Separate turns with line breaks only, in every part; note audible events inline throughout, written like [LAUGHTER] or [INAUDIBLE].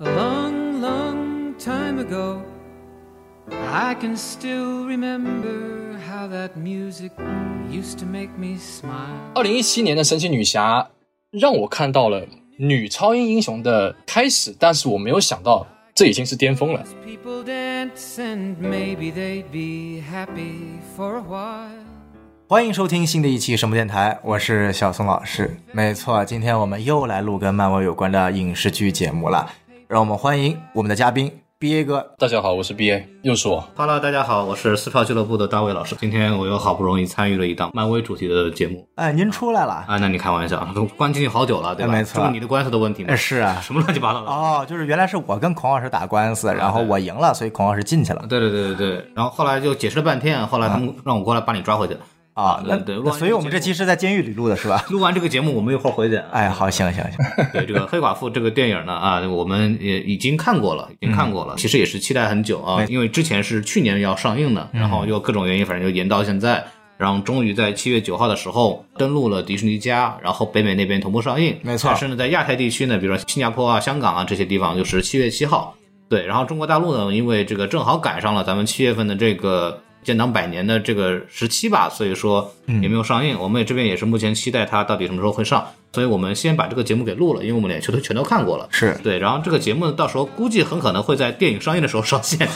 A long, long time ago, I can still remember how that music used to make me smile.
二零一七年的神奇女侠让我看到了女超英英雄的开始，但是我没有想到这已经是巅峰了。
People dance and maybe they'd be happy for a while.
欢迎收听新的一期什么电台，我是小宋老师。没错，今天我们又来录跟漫威有关的影视剧节目了。让我们欢迎我们的嘉宾 BA 哥。
大家好，我是 BA，又是我。
Hello，大家好，我是四票俱乐部的大卫老师。今天我又好不容易参与了一档漫威主题的节目
哎，您出来了？
啊，那你开玩笑，都关进去好久了，对吧？
哎没错
这是你的官司的问题吗？
哎，是啊。
什么乱七八糟的？
哦，就是原来是我跟孔老师打官司，然后我赢了，所以孔老师进去了
对对对对对，然后后来就解释了半天，后来他们让我过来把你抓回去。
啊。那
对
所以我们这期是在监狱里录的，是吧？[LAUGHS]
录完这个节目，我们一会儿回去。
哎，好，行行行，[LAUGHS]
对这个黑寡妇这个电影呢，啊，我们也已经看过了，已经看过了，其实也是期待很久啊，因为之前是去年要上映的，然后又各种原因，反正就延到现在。然后终于在七月九号的时候登陆了迪士尼家，然后北美那边同步上映。
没错
但是呢，在亚太地区呢，比如说新加坡啊、香港啊这些地方，就是七月七号。对，然后中国大陆呢，因为这个正好赶上了咱们七月份的这个建党百年的这个时期吧，所以说也没有上映。我们也这边也是目前期待它到底什么时候会上，所以我们先把这个节目给录了，因为我们连球都全都看过了。
是
对，然后这个节目呢，到时候估计很可能会在电影上映的时候上线，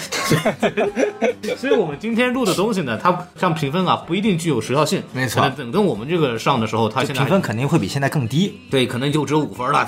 [LAUGHS] 所以我们今天录的东西呢，它像评分啊，不一定具有时效性。
没错
等跟我们这个上的时候，它现在
评分肯定会比现在更低
对，可能就只有五分了。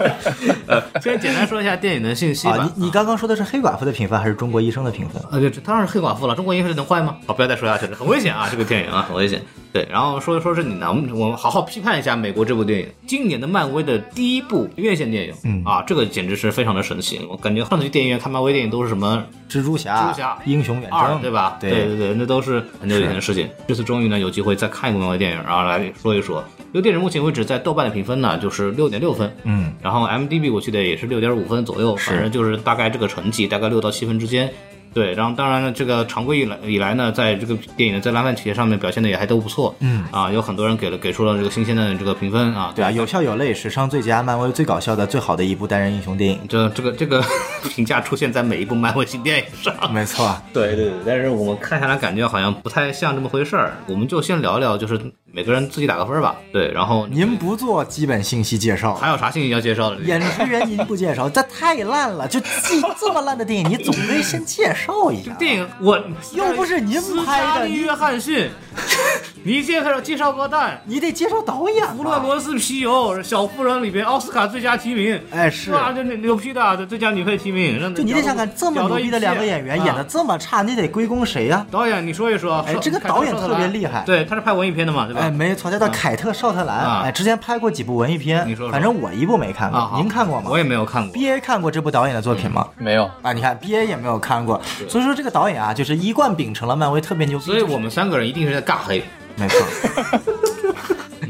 [LAUGHS] 呃，先简单说一下电影的信息吧。
啊。你你刚刚说的是黑寡妇的评分还是中国医生的评分？
啊，对，当然是黑寡妇了。中国医生能坏吗？好，不要再说下去了，很危险啊！这个电影啊，很危险。对，然后说说是你呢，我们我们好好批判一下美国这部电影，今年的漫威的第一部院线电影，嗯啊，这个简直是非常的神奇。我感觉上次去电影院看漫威电影都是什么
蜘蛛侠、
蜘蛛侠
英雄远，征，
对吧？
对
对对，那都是很久以前的事情。这次终于呢有机会再看一部漫威电影，然后来说一说。这个电影目前为止在豆瓣的评分呢就是六点六分，
嗯，
然后 m d b 我记得也是六点五分左右，反正就是大概这个成绩，大概六到七分之间。对，然后当然呢，这个常规以来以来呢，在这个电影的在烂番茄上面表现的也还都不错，
嗯。
啊，有很多人给了给出了这个新鲜的这个评分啊，
对啊，有笑有泪，史上最佳，漫威最搞笑的、最好的一部单人英雄电影。
这这个这个评价出现在每一部漫威新电影上，
没错，
对对对，但是我们看下来感觉好像不太像这么回事儿，我们就先聊聊，就是每个人自己打个分吧。对，然后
您不做基本信息介绍，
还有啥信息要介绍的？
演职员您不介绍，这太烂了。就这这么烂的电影，你总得先介绍一下。
电影我
又不是您拍的
约翰逊，[LAUGHS] 你介绍介绍个蛋。
你得介绍导演
弗洛
吧。
罗斯皮尤《小妇人》里边奥斯卡最佳提名，
哎，是，
哇，这牛批的，这最佳女配提名，
就你得想想，这么牛逼的两个演员演的
的。
这么差，你得归功谁呀？
导演，你说一说。
哎这个导演
特
特别厉害
对，他是拍文艺片的嘛，对吧？
哎，没错，叫做凯特·绍特兰。
啊
哎，之前拍过几部文艺片
你说，
反正我一部没看
啊，
过。您看过吗
我也没有看过。
？B A 看过这部导演的作品吗？
没有，
啊，你看 B A 也没有看过，所以说这个导演啊，就是一贯秉承了漫威特别牛逼。
所以我们三个人一定是在尬黑。
没错，[LAUGHS]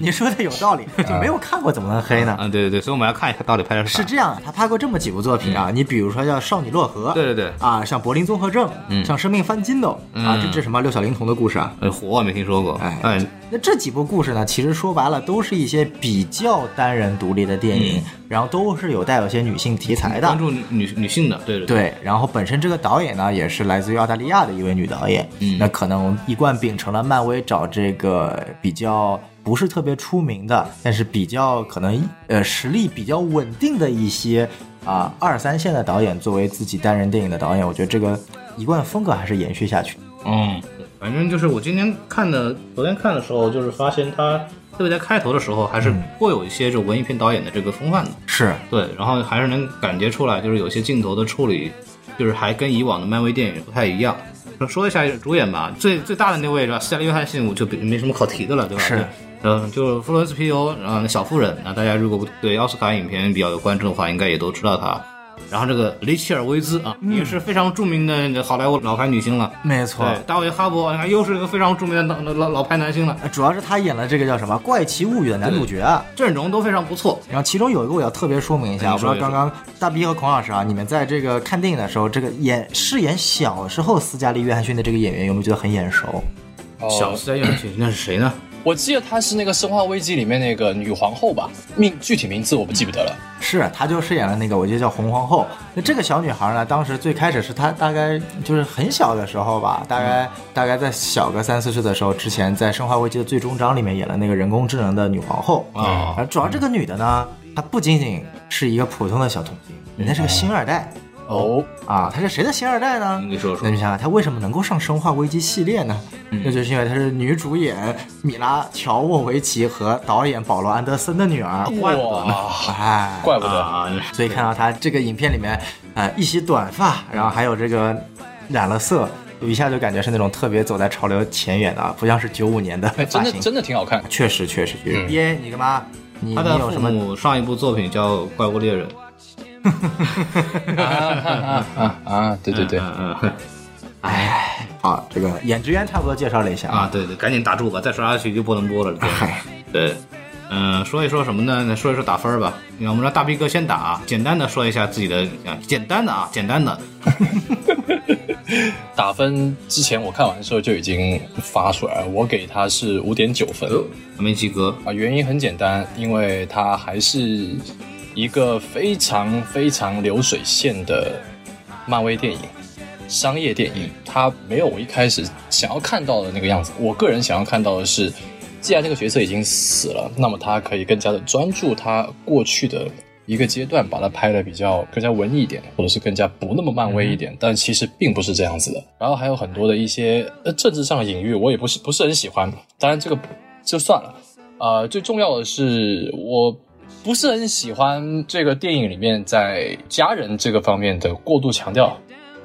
你说的有道理，[LAUGHS] 就没有看过怎么能黑呢？
嗯，对对对，所以我们要看一下到底拍的啥。
是这样，他拍过这么几部作品啊，你比如说叫《少女洛河》，
对对对
啊，像《柏林综合症》，
嗯
像《生命翻筋斗》啊，这这什么六小龄童的故事啊。
呃，火我没听说过。
哎
哎，
那这几部故事呢，其实说白了都是一些比较单人独立的电影，然后都是有带有些女性题材的
关。注女女女性的，对对。
对，然后本身这个导演呢，也是来自于澳大利亚的一位女导演，
嗯
那可能一贯秉承了漫威找这个比较不是特别出名的，但是比较可能呃实力比较稳定的一些啊、二三线的导演作为自己单人电影的导演，我觉得这个一贯风格还是延续下去。
嗯，反正就是我今天看的，昨天看的时候，就是发现他特别在开头的时候，还是颇有一些这文艺片导演的这个风范的。
是，
对，然后还是能感觉出来，就是有些镜头的处理，就是还跟以往的漫威电影不太一样。说说一下主演吧，最最大的那位是吧？斯嘉丽·约翰逊，我就没什么可提的了，对吧？
是。
嗯，就是弗伦斯皮尤，然后小妇人，那大家如果对奥斯卡影片比较有关注的话，应该也都知道她。然后这个雷切尔·维兹啊，也是非常著名的好莱坞老牌女星了。
没错。
对，大卫·哈伯，你看又是一个非常著名的老老老牌男星了，
呃主要是他演了这个叫什么《怪奇物语》的男主角啊。
阵容都非常不错。
然后其中有一个我要特别说明一下，我不知道刚刚大 B 和孔老师啊，你们在这个看电影的时候，这个演饰演小时候斯嘉丽·约翰逊的这个演员有没有觉得很眼熟？
哦
小斯嘉丽·约翰逊那是谁呢？
我记得她是那个《生化危机》里面那个女皇后吧，名具体名字我不记不得了。
是，她就饰演了那个，我记得叫红皇后。那这个小女孩呢，当时最开始是她大概就是很小的时候吧，大概、大概在小个三四岁的时候，之前在《生化危机》的最终章里面演了那个人工智能的女皇后
啊
而主要这个女的呢，她不仅仅是一个普通的小童星，人家是个星二代
哦，
啊。她是谁的星二代呢？
你说说
那你想想，她为什么能够上《生化危机》系列呢？
嗯
那就是因为她是女主演米拉乔沃维奇和导演保罗安德森的女儿。
哇，
哎，
怪不得。
啊，
所以看到她这个影片里面，呃，一袭短发，然后还有这个染了色，就一下就感觉是那种特别走在潮流前沿的啊，不像是九五年的
哎，真的
发型。
真的挺好看。
确实确实确实。
嗯
B A，你干嘛？你
他的父
你有什么？
母上一部作品叫《怪物猎人》。
啊啊啊啊！对对对，
嗯嗯
哎，好，这个演职员差不多介绍了一下
啊，，对对，赶紧打住吧，再说下去就不能播了。对
嗨，
对，嗯、说一说什么呢？说一说打分吧。我们让大逼哥先打，简单的说一下自己的，简单的啊，简单的。
打分之前我看完的时候就已经发出来了，我给他是五点九分，
没及格。
啊。原因很简单，因为他还是一个非常非常流水线的漫威电影。商业电影，它没有我一开始想要看到的那个样子。我个人想要看到的是，既然这个角色已经死了，那么他可以更加的专注他过去的一个阶段，把它拍的比较更加文艺一点，或者是更加不那么漫威一点。但其实并不是这样子的。然后还有很多的一些呃政治上的隐喻，我也不是不是很喜欢。当然这个就算了。呃，最重要的是我。不是很喜欢这个电影里面在家人这个方面的过度强调，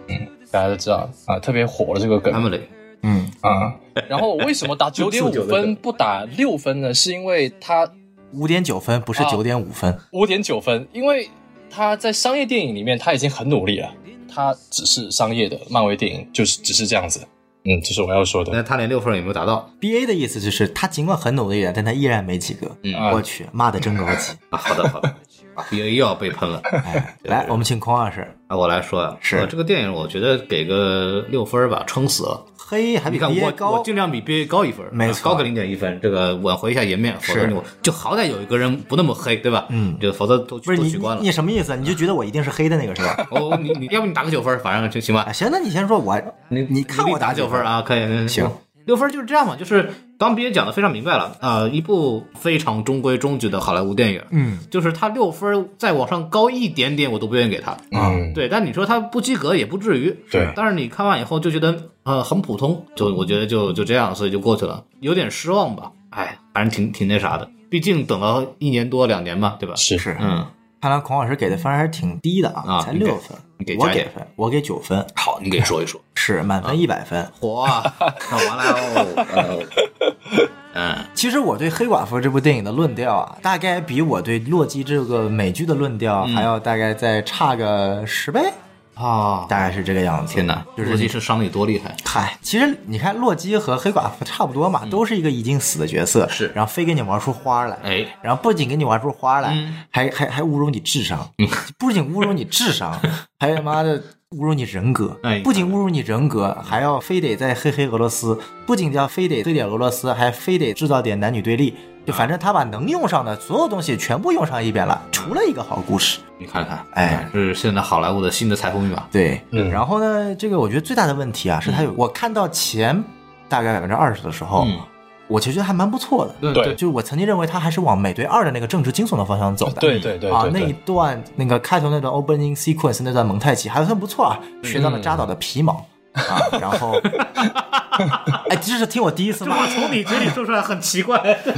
嗯，大家都知道啊，特别火了这个梗
，Emily，
嗯，
啊，[LAUGHS] 然后我为什么打九点五分不打六分呢？是因为他
五点九分不是
啊
九点五分。
五点九分，因为他在商业电影里面他已经很努力了，他只是商业的漫威电影，就是只是这样子。嗯，这是我要说的。
那他连六分也没有达到
B A 的意思就是他尽管很努力了，但他依然没及格。
嗯
我去，骂的真高级。[LAUGHS]
啊。好的好的，啊，B A 又要被喷了。
哎，来，我们请孔老师，
啊，我来说啊，
是
呃这个电影，我觉得给个六分吧，撑死了。
嘿，还比
你看
B
我我。尽量比 B A 高一分，
没错
高个零点一分，这个挽回一下颜面，否则
是
你就好歹有一个人不那么黑，对吧？
嗯
就否则都
不是你
取关了
你。什么意思？你就觉得我一定是黑的那个是吧？[LAUGHS]
哦，你你要不你打个九分，反正就行吧
啊，。行，那你先说，我
你
你看我
打九分
啊？
啊，可以。嗯
行，
六分就是这样嘛，就是刚毕业讲的非常明白了啊、一部非常中规中矩的好莱坞电影，
嗯，
就是它六分再往上高一点点，我都不愿意给它。
嗯，
对，但你说它不及格也不至于，
对
但是你看完以后就觉得呃很普通，就我觉得就就这样，所以就过去了，有点失望吧。哎，反正挺挺那啥的，毕竟等了一年多两年嘛，对吧？
是
是，
嗯，
看来孔老师给的分还是挺低的啊，才六分我给分，我给九分，
好，你给说一说。
是满分一百分。[LAUGHS]
嚯啊，那完了哦。[LAUGHS] 嗯，
其实我对《黑寡妇》这部电影的论调啊，大概比我对《洛基》这个美剧的论调
嗯
还要大概再差个十倍，
啊，
大概是这个样子。
天哪，
就是
洛基是伤的有多厉害？
嗨，其实你看洛基和黑寡妇差不多嘛，都是一个已经死的角色，
嗯是。
然后非给你玩出花来，
哎，
然后不仅给你玩出花来，
嗯。
还还还侮辱你智商，不仅侮辱你智商，[LAUGHS] 还他妈的侮辱你人格，
哎
不仅侮辱你人格，还要非得在黑黑俄罗斯，不仅要非得黑点俄罗斯，还非得制造点男女对立，就反正他把能用上的所有东西全部用上一遍了，除了一个好故事。
你看看，
哎，
是现在好莱坞的新的财富密码。
对，
嗯
然后呢，这个我觉得最大的问题啊，是他有、我看到前大概百分之二十的时候，
嗯
我其实觉得还蛮不错的。
对
对
就是我曾经认为他还是往美队二的那个政治惊悚的方向走的。
对对对
啊，那一段那个开头那段 opening sequence 那段蒙太奇还算不错啊，学到了扎导的皮毛。啊，然后，[LAUGHS] 哎，这是听我第一次骂，
从你嘴里说出来很奇怪。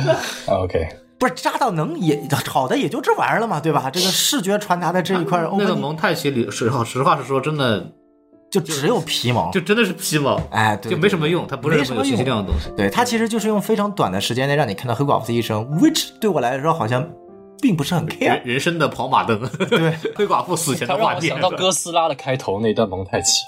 [LAUGHS]
OK，
不是扎到能也好的也就这玩意儿了嘛，对吧？这个视觉传达的这一块
那个蒙太奇里，实话实话实说，真的
就只有皮毛，
就真的是皮毛，
哎，对
就没什么用，它不是
什么
有信息量的东西。
对它其实就是用非常短的时间内让你看到黑寡妇的一生，which 对我来说好像并不是很 care
人。人生的跑马灯，
对，[LAUGHS]
黑寡妇死前
他
的画面
让我想到哥斯拉的开头那段蒙太奇。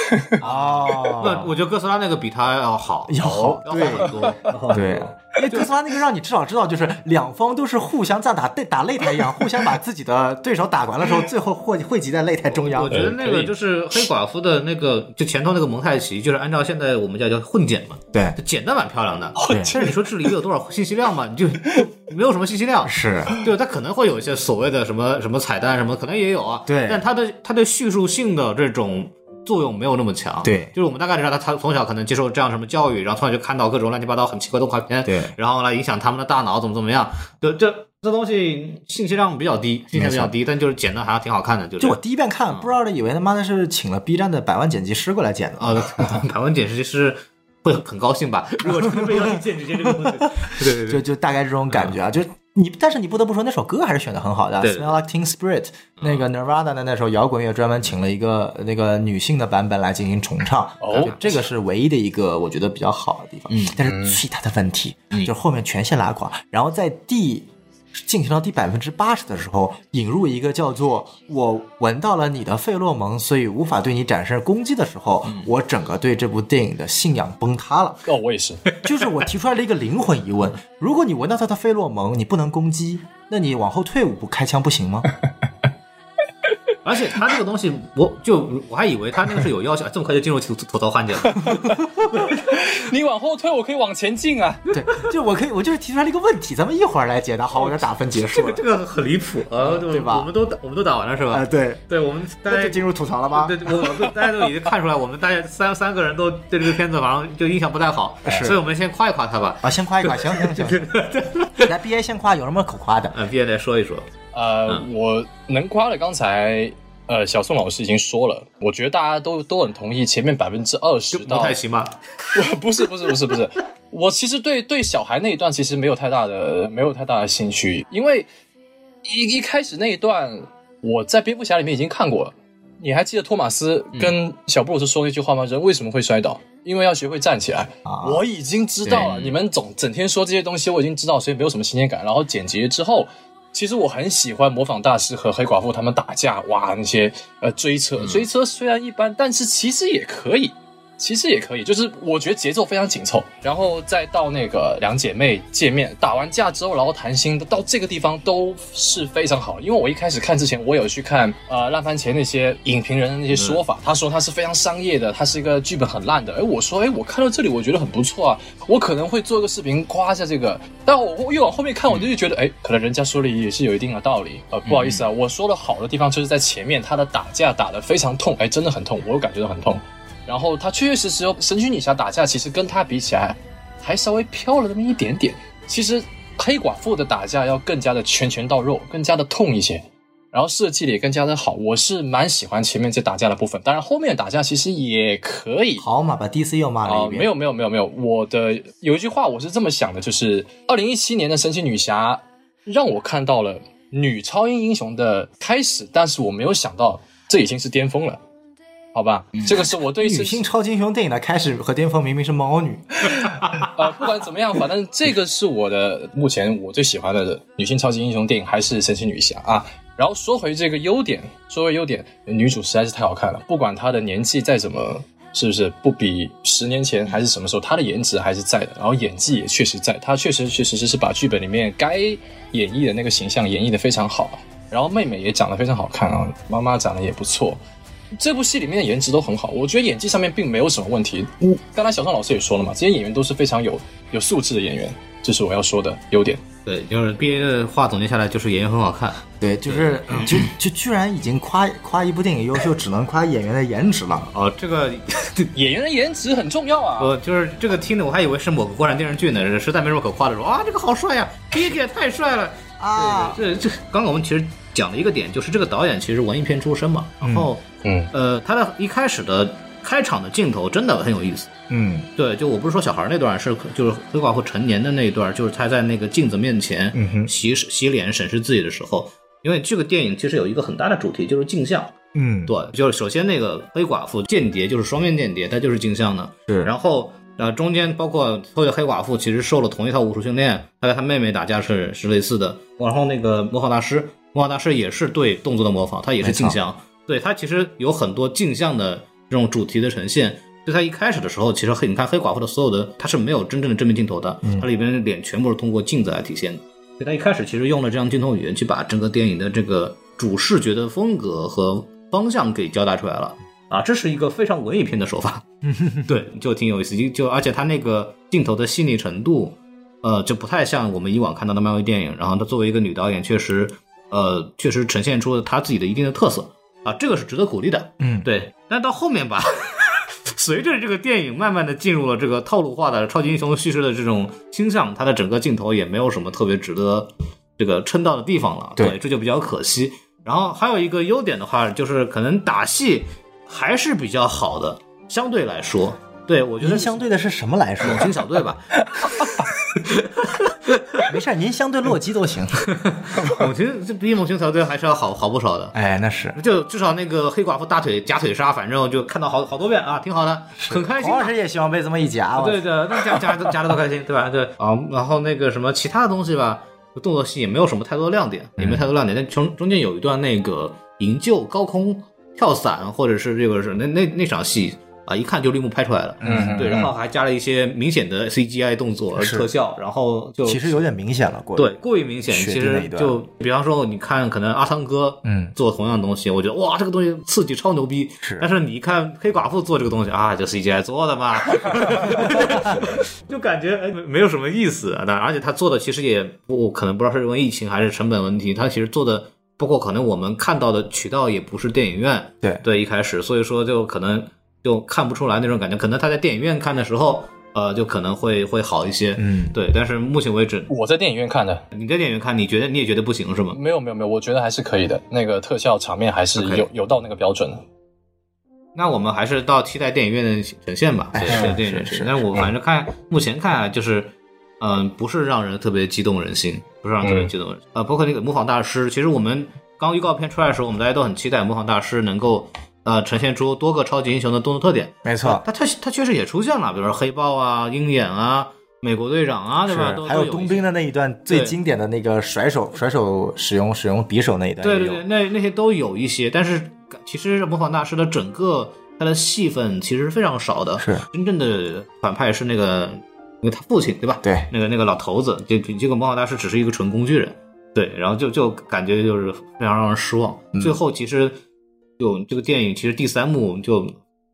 [LAUGHS]
哦
那我觉得哥斯拉那个比它要好，
要好
要好很多。[LAUGHS]
对，因为哥斯拉那个让你至少知道，就是两方都是互相像打对打擂台一样，[LAUGHS] 互相把自己的对手打完了之后，最后汇汇集在擂台中央。
我觉得那个就是黑寡妇的那个，就前头那个蒙太奇，就是按照现在我们叫叫混剪嘛，
对
就剪的蛮漂亮的。
对
但是你说这里面有多少信息量嘛？你就就没有什么信息量。
是
对，它可能会有一些所谓的什么什么彩蛋什么，可能也有啊。
对
但它的它的叙述性的这种作用没有那么强。
对
就是我们大概知道他他从小可能接受这样什么教育，然后从小就看到各种乱七八糟很奇怪的动画片，
对
然后来影响他们的大脑怎么怎么样。就这这东西信息量比较低，信息量比较低，但就是剪的还挺好看的。就是
就我第一遍看，不知道的以为他妈的是请了 B 站的百万剪辑师过来剪的。
啊，[LAUGHS] 百万剪辑师会很高兴吧？如果真的被要去剪辑这个东西，[LAUGHS] 对对
就就大概这种感觉啊，就你，但是你不得不说那首歌还是选的很好的，
对
Smell Like Teen Spirit》那个 Nirvana 的那首摇滚乐专门请了一个那个女性的版本来进行重唱，
哦
这个是唯一的一个我觉得比较好的地方。嗯，但是最大的问题就是后面全线拉垮，然后在第。进行到第百分之八十的时候，引入一个叫做“我闻到了你的费洛蒙，所以无法对你展示攻击”的时候，我整个对这部电影的信仰崩塌了。
哦，我也是。
就是我提出来了一个灵魂疑问：如果你闻到他的费洛蒙，你不能攻击，那你往后退五步开枪不行吗？
而且他这个东西，我就我还以为他那个是有要求，这么快就进入吐吐槽环节了。[LAUGHS]
你往后退，我可以往前进啊。
对，就我可以，我就是提出来了一个问题，咱们一会儿来解答。好，我的打分结束了。
这个很离谱啊，
对吧
我们都打我们都打完了是吧？
啊，对，
对，我们大家
就进入吐槽了吗？
对，我我大家都已经看出来，我们大家三三个人都对这个片子好像就印象不太好，
是
所以我们先夸一夸他吧。
啊，先夸一夸，行行行，[LAUGHS] 来 B A 先夸，有什么可夸的？
嗯，，B A 来说一说。
呃，我能夸的，刚才呃小宋老师已经说了，我觉得大家都都很同意，前面百分之二十
蒙
到
太行吗？[LAUGHS]
不是不是不是不是，[LAUGHS] 我其实对对小孩那一段其实没有太大的没有太大的兴趣，因为一一开始那一段我在蝙蝠侠里面已经看过了。你还记得托马斯跟小布鲁斯说那句话吗？人为什么会摔倒？因为要学会站起来。
啊
我已经知道了，你们总整天说这些东西，我已经知道，所以没有什么新鲜感。然后剪辑之后，其实我很喜欢模仿大师和黑寡妇他们打架，哇，那些呃追车，追车虽然一般，但是其实也可以。其实也可以，就是我觉得节奏非常紧凑，然后再到那个两姐妹见面，打完架之后，然后谈心，到这个地方都是非常好。因为我一开始看之前，我有去看呃烂番茄那些影评人的那些说法，他说他是非常商业的，他是一个剧本很烂的。哎，我说哎，我看到这里我觉得很不错啊，我可能会做个视频夸一下这个，但我越往后面看，我就觉得哎，可能人家说的也是有一定的道理。呃，不好意思啊，我说的好的地方就是在前面，他的打架打得非常痛，哎，真的很痛，我有感觉到很痛。然后他确确实实哦，神奇女侠打架其实跟他比起来，还稍微飘了那么一点点。其实黑寡妇的打架要更加的拳拳到肉，更加的痛一些，然后设计的也更加的好。我是蛮喜欢前面这打架的部分，当然后面打架其实也可以。
好嘛，把 D C 又骂了
啊、
一遍。
没有没有没有没有，我的有一句话我是这么想的，就是二零一七年的神奇女侠让我看到了女超英英雄的开始，但是我没有想到这已经是巅峰了，好吧？这个是我对
女
神
性超级英雄电影的开始和巅峰明明是猫女，[LAUGHS]
呃，不管怎么样，反正这个是我的目前我最喜欢的女性超级英雄电影，还是神奇女侠啊。然后说回这个优点，说回优点，女主实在是太好看了，不管她的年纪再怎么，是不是不比十年前还是什么时候，她的颜值还是在的，然后演技也确实在，她确实确实是把剧本里面该演绎的那个形象演绎的非常好，然后妹妹也长得非常好看啊，妈妈长得也不错，这部戏里面的颜值都很好，我觉得演技上面并没有什么问题。嗯，刚才小宋老师也说了嘛，这些演员都是非常有有素质的演员，这是我要说的优点。
对，就是 B A 的话总结下来就是演员很好看。
对，就是就就居然已经夸夸一部电影优秀，只能夸演员的颜值了。
哦，这个 [LAUGHS]
演员的颜值很重要啊。
我就是这个听的，我还以为是某个国产电视剧呢，实在没什么可夸的，说啊这个好帅呀，Big 也太帅了
啊
对这这刚刚我们其实讲的一个点，就是这个导演其实文艺片出身嘛，然后
嗯
呃他的一开始的开场的镜头真的很有意思。
嗯
对，就我不是说小孩那段，是就是黑寡妇成年的那一段，就是他在那个镜子面前
嗯哼
洗洗脸审视自己的时候，因为这个电影其实有一个很大的主题就是镜像。
嗯，
对，就是首先那个黑寡妇间谍就是双面间谍，它就是镜像的。
是
然后呃中间包括所有的黑寡妇其实受了同一套武术训练，她跟她妹妹打架是是类似的。然后那个魔法大师，魔法大师也是对动作的模仿，他也是镜像。对他其实有很多镜像的这种主题的呈现。就他一开始的时候，其实黑你看黑寡妇的所有的，它是没有真正的正面镜头的，它里边的脸全部是通过镜子来体现的。所以他一开始其实用了这样镜头语言去把整个电影的这个主视觉的风格和方向给交代出来了啊，这是一个非常文艺片的手法，[LAUGHS] 对，就挺有意思，就就而且他那个镜头的细腻程度，呃，就不太像我们以往看到的漫威电影。然后他作为一个女导演，确实，呃，确实呈现出了他自己的一定的特色啊，这个是值得鼓励的。
嗯
对。但到后面吧，[LAUGHS] 随着这个电影慢慢的进入了这个套路化的超级英雄叙事的这种倾向，它的整个镜头也没有什么特别值得这个称道的地方了。
对
这就比较可惜。然后还有一个优点的话，就是可能打戏还是比较好的，相对来说，对我觉得
您相对的是什么来说？
猛禽小队吧，[LAUGHS]
没事儿，您相对洛基都行。[LAUGHS]
猛禽这比猛禽小队还是要好好不少的。
哎，那是。
就至少那个黑寡妇大腿夹腿杀，反正就看到好好多遍啊，挺好的，很开心啊。
黄老师也希望被这么一夹，我
对对，那夹夹夹的多开心，对吧？对 [LAUGHS] 啊，然后那个什么其他的东西吧，动作戏也没有什么太多的亮点，也没有太多亮点。但中中间有一段那个营救高空跳伞，或者是这个是那那那场戏啊，一看就绿幕拍出来了，
嗯
对，然后还加了一些明显的 CGI 动作特效，然后就
其实有点明显了，过
对，过于明显。其实就比方说，你看，可能阿汤哥
嗯
做同样的东西，我觉得哇，这个东西刺激超牛逼。
是
但是你一看黑寡妇做这个东西啊，就 CGI 做的嘛，[LAUGHS] 就感觉哎没没有什么意思。那而且他做的其实也不可能不知道是因为疫情还是成本问题，他其实做的包括可能我们看到的渠道也不是电影院，
对
对，一开始，所以说就可能就看不出来那种感觉。可能他在电影院看的时候，呃，就可能会会好一些。
嗯，
对，但是目前为止，
我在电影院看的，
你在电影院看，你觉得你也觉得不行是吗？
没有没有没有，我觉得还是可以的。那个特效场面还是有有到那个标准的。
那我们还是到期待电影院的呈现吧，对，
哎
对电影院呈现。
是是
但是我反正看目前看啊，就是，嗯、不是让人特别激动人心，不是让人特别激动人心。呃，包括那个模仿大师，其实我们刚预告片出来的时候，我们大家都很期待模仿大师能够呃呈现出多个超级英雄的动作特点。
没错，
他他他确实也出现了，比如说黑豹啊、鹰眼啊、美国队长啊，对吧？
还有冬兵的那一段最经典的那个甩手甩手使用使用匕首那一段，
对对对，那那些都有一些，但是其实模仿大师的整个他的戏份其实是非常少的。
是
真正的反派是那个那个他父亲对吧？
对
那个那个老头子，这这个模仿大师只是一个纯工具人，对，然后就就感觉就是非常让人失望。
嗯
最后其实就这个电影其实第三幕就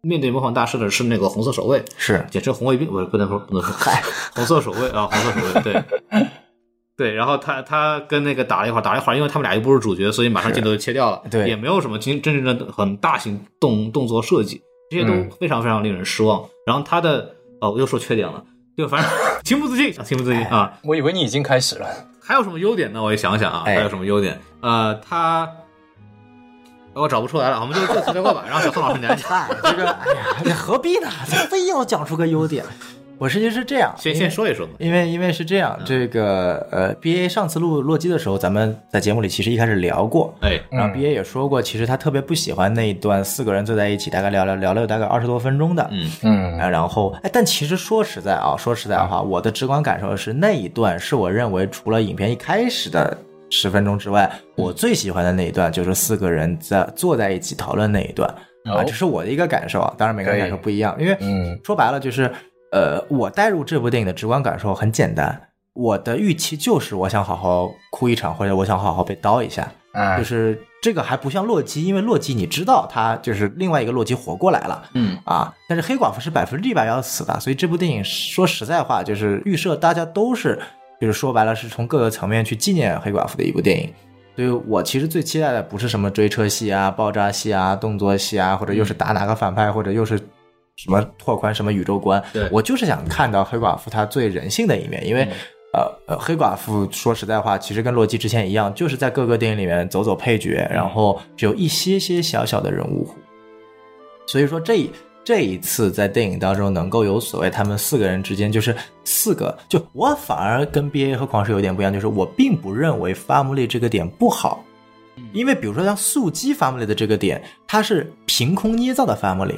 面对模仿大师的是那个红色守卫，
是
简称红卫兵，不是不能说不能说，嗨，[LAUGHS] 红色守卫啊，红色守卫，对。[LAUGHS] 对，然后他他跟那个打了一会儿，打了一会儿，因为他们俩又不是主角，所以马上镜头就切掉了。
对
也没有什么真真正的很大型动动作设计，这些都
嗯
非常非常令人失望。然后他的哦，我又说缺点了，就反正 [LAUGHS] 情不自禁，情不自禁啊。
我以为你已经开始了。
还有什么优点呢？我也想想啊，
哎
还有什么优点？呃，他我找不出来了，我们就就此略过吧，然后小宋老师来讲。
嗨，这个哎呀，你何必呢？这非要讲出个优点？我实际是这样，
先先说一说嘛。
因为因为是这样，这个呃，B A 上次录洛基的时候，咱们在节目里其实一开始聊过，
哎，
然后
嗯
B A 也说过，其实他特别不喜欢那一段四个人坐在一起，大概聊聊聊了有大概二十多分钟的，
嗯
嗯
啊，然后哎，但其实说实在啊，说实在话，我的直观感受是那一段是我认为除了影片一开始的十分钟之外，我最喜欢的那一段就是四个人在坐在一起讨论那一段。啊，
哦
这是我的一个感受啊，当然每个人感受不一样，因为
嗯。
说白了就是，呃，我带入这部电影的直观感受很简单，我的预期就是我想好好哭一场，或者我想好好被刀一下，
啊。
就是这个还不像洛基，因为洛基你知道他就是另外一个洛基活过来了，
嗯。
啊，但是黑寡妇是百分之一百要死的，所以这部电影说实在话，就是预设大家都是，就是说白了是从各个层面去纪念黑寡妇的一部电影。所以我其实最期待的不是什么追车戏啊、爆炸戏啊、动作戏啊，或者又是打哪个反派，或者又是什么拓宽什么宇宙观
对，
我就是想看到黑寡妇她最人性的一面，因为。呃呃，黑寡妇说实在话，其实跟洛基之前一样，就是在各个电影里面走走配角，然后只有一些些小小的人物所以说这这一次在电影当中能够有所谓他们四个人之间就是四个，就我反而跟 B A 和狂狮有点不一样，就是我并不认为 family 这个点不好，因为比如说像素鸡 family 的这个点，它是凭空捏造的 family，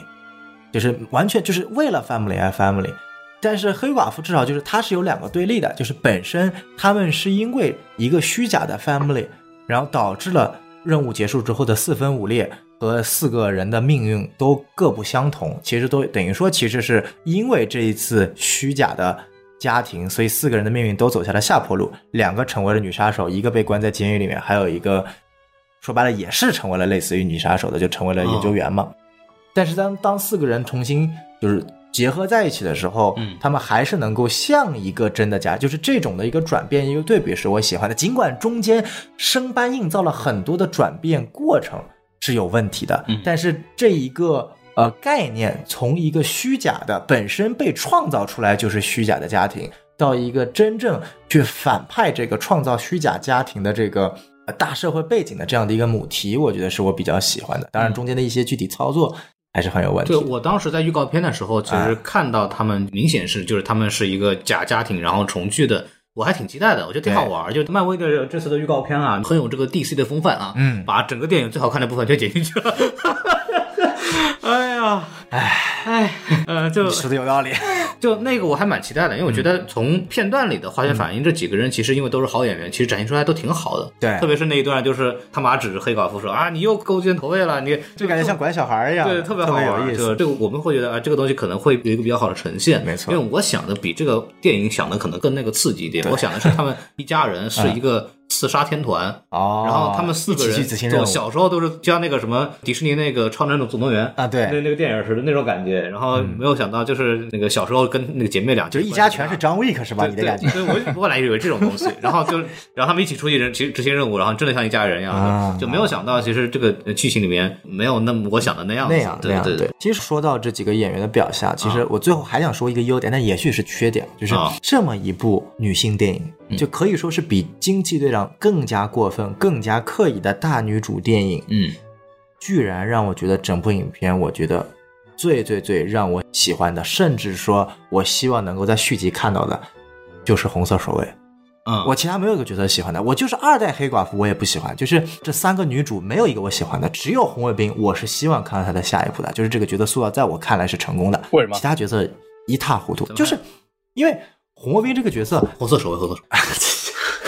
就是完全就是为了 family 而 family。但是黑寡妇至少就是它是有两个对立的，就是本身他们是因为一个虚假的 family，然后导致了任务结束之后的四分五裂和四个人的命运都各不相同，其实都等于说，其实是因为这一次虚假的家庭，所以四个人的命运都走下了下坡路，两个成为了女杀手，一个被关在监狱里面，还有一个说白了也是成为了类似于女杀手的，就成为了研究员嘛。但是当当四个人重新就是结合在一起的时候，
嗯
他们还是能够像一个真的家，就是这种的一个转变，一个对比是我喜欢的。尽管中间生搬硬造了很多的转变过程是有问题的，
嗯
但是这一个呃概念从一个虚假的本身被创造出来就是虚假的家庭，到一个真正去反派这个创造虚假家庭的这个。呃大社会背景的这样的一个母题，我觉得是我比较喜欢的。当然，中间的一些具体操作还是很有问题
对，
的。
我当时在预告片的时候，其实
哎
看到他们明显是就是他们是一个假家庭，然后重聚的，我还挺期待的，我觉得挺好玩儿。就漫威的这次的预告片啊，很有这个 DC 的风范啊，
嗯
把整个电影最好看的部分全剪进去了。[LAUGHS] 哎呀，哎哎，呃，就
说的有道理，[LAUGHS]
就那个我还蛮期待的，因为我觉得从片段里的化学反应，这几个人其实因为都是好演员，其实展现出来都挺好的。
对
特别是那一段，就是他妈指着黑寡妇说啊，你又勾肩投喂了，你
就感觉像管小孩一样，
对，特别好
有意思。
就这个我们会觉得啊，这个东西可能会有一个比较好的呈现。
没错
因为我想的比这个电影想的可能更那个刺激一点。我想的是他们一家人是一个刺杀天团。
哦，
然后他们四个人小时候都是像那个什么迪士尼那个《超能总动员》
啊对
那那个电影似的那种感觉。然后没有想到就是那个小时候跟那个姐妹俩
就一家全是张 week 是吧？
对
你的感觉
对，对我我本来以为这种东西，[LAUGHS] 然后就然后他们一起出去人执执行任务，然后真的像一家人一样，
啊
就没有想到其实这个呃剧情里面没有那么我想的那样
那样那样
对对
对。其实说到这几个演员的表现，其实
啊
我最后还想说一个优点，但也许是缺点，就是
啊
这么一部女性电影，就可以说是比《惊奇队长》更加过分、更加刻意的大女主电影，
嗯
居然让我觉得整部影片，我觉得最最最让我喜欢的，甚至说我希望能够在续集看到的，就是红色守卫。
嗯，
我其他没有一个角色喜欢的，我就是二代黑寡妇，我也不喜欢。就是这三个女主没有一个我喜欢的，只有红卫兵，我是希望看到她的下一步的。就是这个角色塑造，在我看来是成功的。
为什么
其他角色一塌糊涂，就是因为红卫兵这个角色，
红色守卫，红色守卫，[LAUGHS]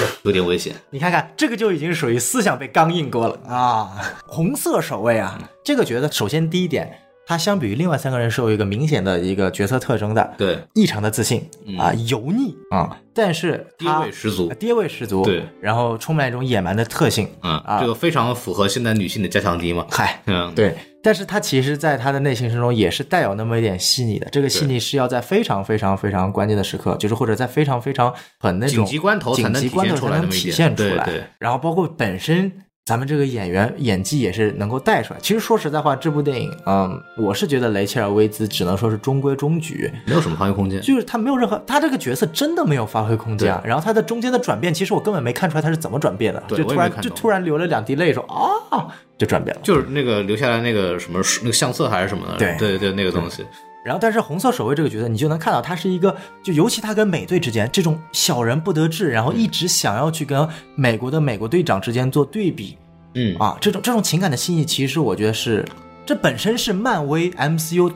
[LAUGHS] 有点危险。
你看看这个就已经属于思想被刚硬过了啊！红色守卫啊，这个觉得首先第一点，他相比于另外三个人是有一个明显的一个角色特征的，
对，
异常的自信啊，油腻啊，但是
爹
他
味十足。
爹味十足，
对，
然后充满一种野蛮的特性，
嗯
啊，
这个非常符合现代女性的加强敌嘛。
嗨，
嗯，
对，但是他其实在他的内心之中也是带有那么一点细腻的，这个细腻是要在非常非常非常关键的时刻，就是或者在非常非常很那种
紧急关头才
紧急
能体现
关头才能
出来。
然后包括本身。咱们这个演员演技也是能够带出来。其实说实在话，这部电影，嗯，我是觉得雷切尔·威兹只能说是中规中矩，
没有什么发挥空间。
就是他没有任何，他这个角色真的没有发挥空间啊。然后他的中间的转变，其实我根本没看出来他是怎么转变的，就突然就突然流了两滴泪，说啊，就转变了。
就是那个留下来那个什么那个相册还是什么的，
对
对对，那个东西，
然后，但是红色守卫这个角色，你就能看到他是一个，就尤其他跟美队之间这种小人不得志，然后一直想要去跟美国的美国队长之间做对比
嗯
啊，这种这种情感的细腻，其实我觉得是这本身是漫威 MCU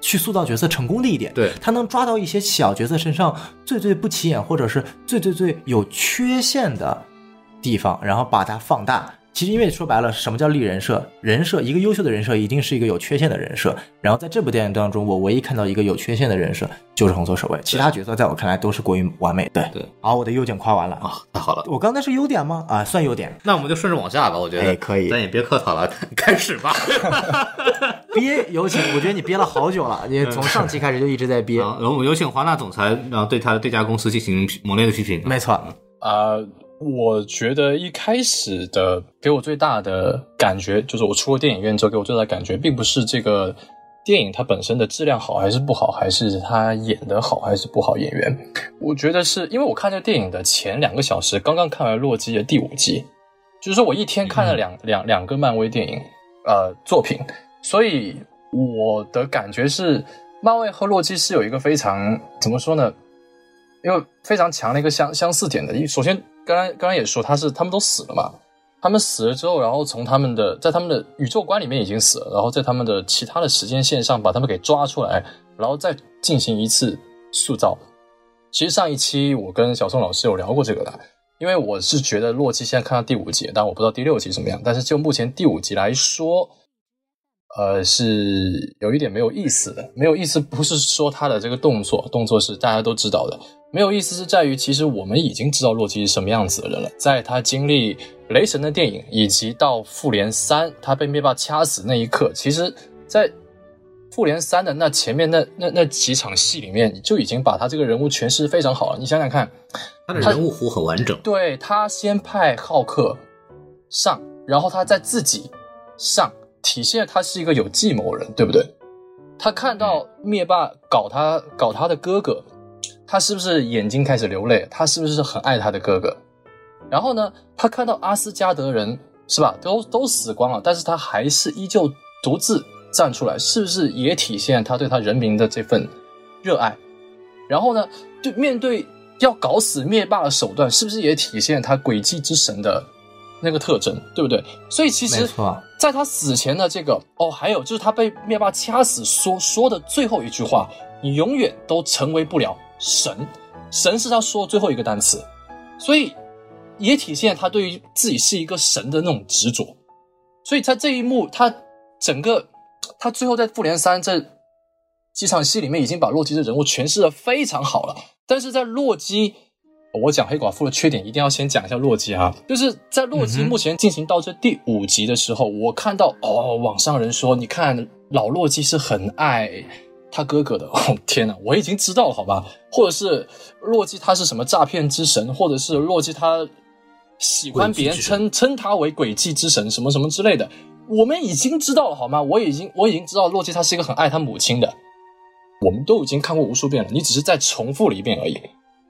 去塑造角色成功的一点。
对
他能抓到一些小角色身上最最不起眼，或者是最最最有缺陷的地方，然后把它放大。其实，因为说白了，什么叫立人设？人设，一个优秀的人设一定是一个有缺陷的人设。然后在这部电影当中，我唯一看到一个有缺陷的人设就是红色守卫，其他角色在我看来都是过于完美。对
对，
好，我的优点夸完了啊。
啊，太好了。
我刚才是优点吗？啊，算优点。
那我们就顺着往下吧，我觉得。
哎可以
咱也别客套了，[LAUGHS] 开始吧。[LAUGHS]
憋，有请。我觉得你憋了好久了，你从上期开始就一直在憋。
好，然后我们有请华纳总裁，然后对他的这家公司进行猛烈的批评。
没错，
啊、我觉得一开始的给我最大的感觉，就是我出了电影院之后给我最大的感觉，并不是这个电影它本身的质量好还是不好，还是它演的好还是不好，演员。我觉得是因为我看这个电影的前两个小时，刚刚看完《洛基》的第五集，就是说我一天看了两、两两个漫威电影呃作品，所以我的感觉是，漫威和洛基是有一个非常怎么说呢？因为非常强的一个相相似点的。一首先，刚刚刚刚也说他是他们都死了嘛，他们死了之后，然后从他们的在他们的宇宙观里面已经死了，然后在他们的其他的时间线上把他们给抓出来，然后再进行一次塑造。其实上一期我跟小宋老师有聊过这个的，因为我是觉得洛基现在看到第五集，但我不知道第六集怎么样。但是就目前第五集来说，呃，是有一点没有意思的。没有意思不是说他的这个动作，动作是大家都知道的。没有意思是在于，其实我们已经知道洛基是什么样子的人了。在他经历雷神的电影，以及到复联三他被灭霸掐死那一刻，其实，在复联三的那前面那那那几场戏里面，就已经把他这个人物诠释非常好了。你想想看，
他的人物弧很完整。
对他先派浩克上，然后他再自己上，体现他是一个有计谋人，对不对？他看到灭霸搞他搞他的哥哥，他是不是眼睛开始流泪？他是不是很爱他的哥哥？然后呢，他看到阿斯加德人是吧，都都死光了，但是他还是依旧独自。站出来是不是也体现他对他人民的这份热爱？然后呢，对面对要搞死灭霸的手段，是不是也体现他诡计之神的那个特征？对不对？所以其实，在他死前的这个哦，还有就是他被灭霸掐死说说的最后一句话：“你永远都成为不了神。”神是他说的最后一个单词，所以也体现他对于自己是一个神的那种执着。所以在这一幕，他整个。他最后在复联三这几场戏里面，已经把洛基的人物诠释的非常好了。但是在洛基，我讲黑寡妇的缺点，一定要先讲一下洛基哈。就是在洛基目前进行到这第五集的时候，我看到哦，网上人说，你看老洛基是很爱他哥哥的。[LAUGHS] 哦天哪，我已经知道了，好吧？或者是洛基他是什么诈骗之神，或者是洛基他喜欢别人称称他为诡计之神，什么什么之类的。我们已经知道了，好吗？我已经我已经知道洛基他是一个很爱他母亲的，我们都已经看过无数遍了。你只是在重复了一遍而已，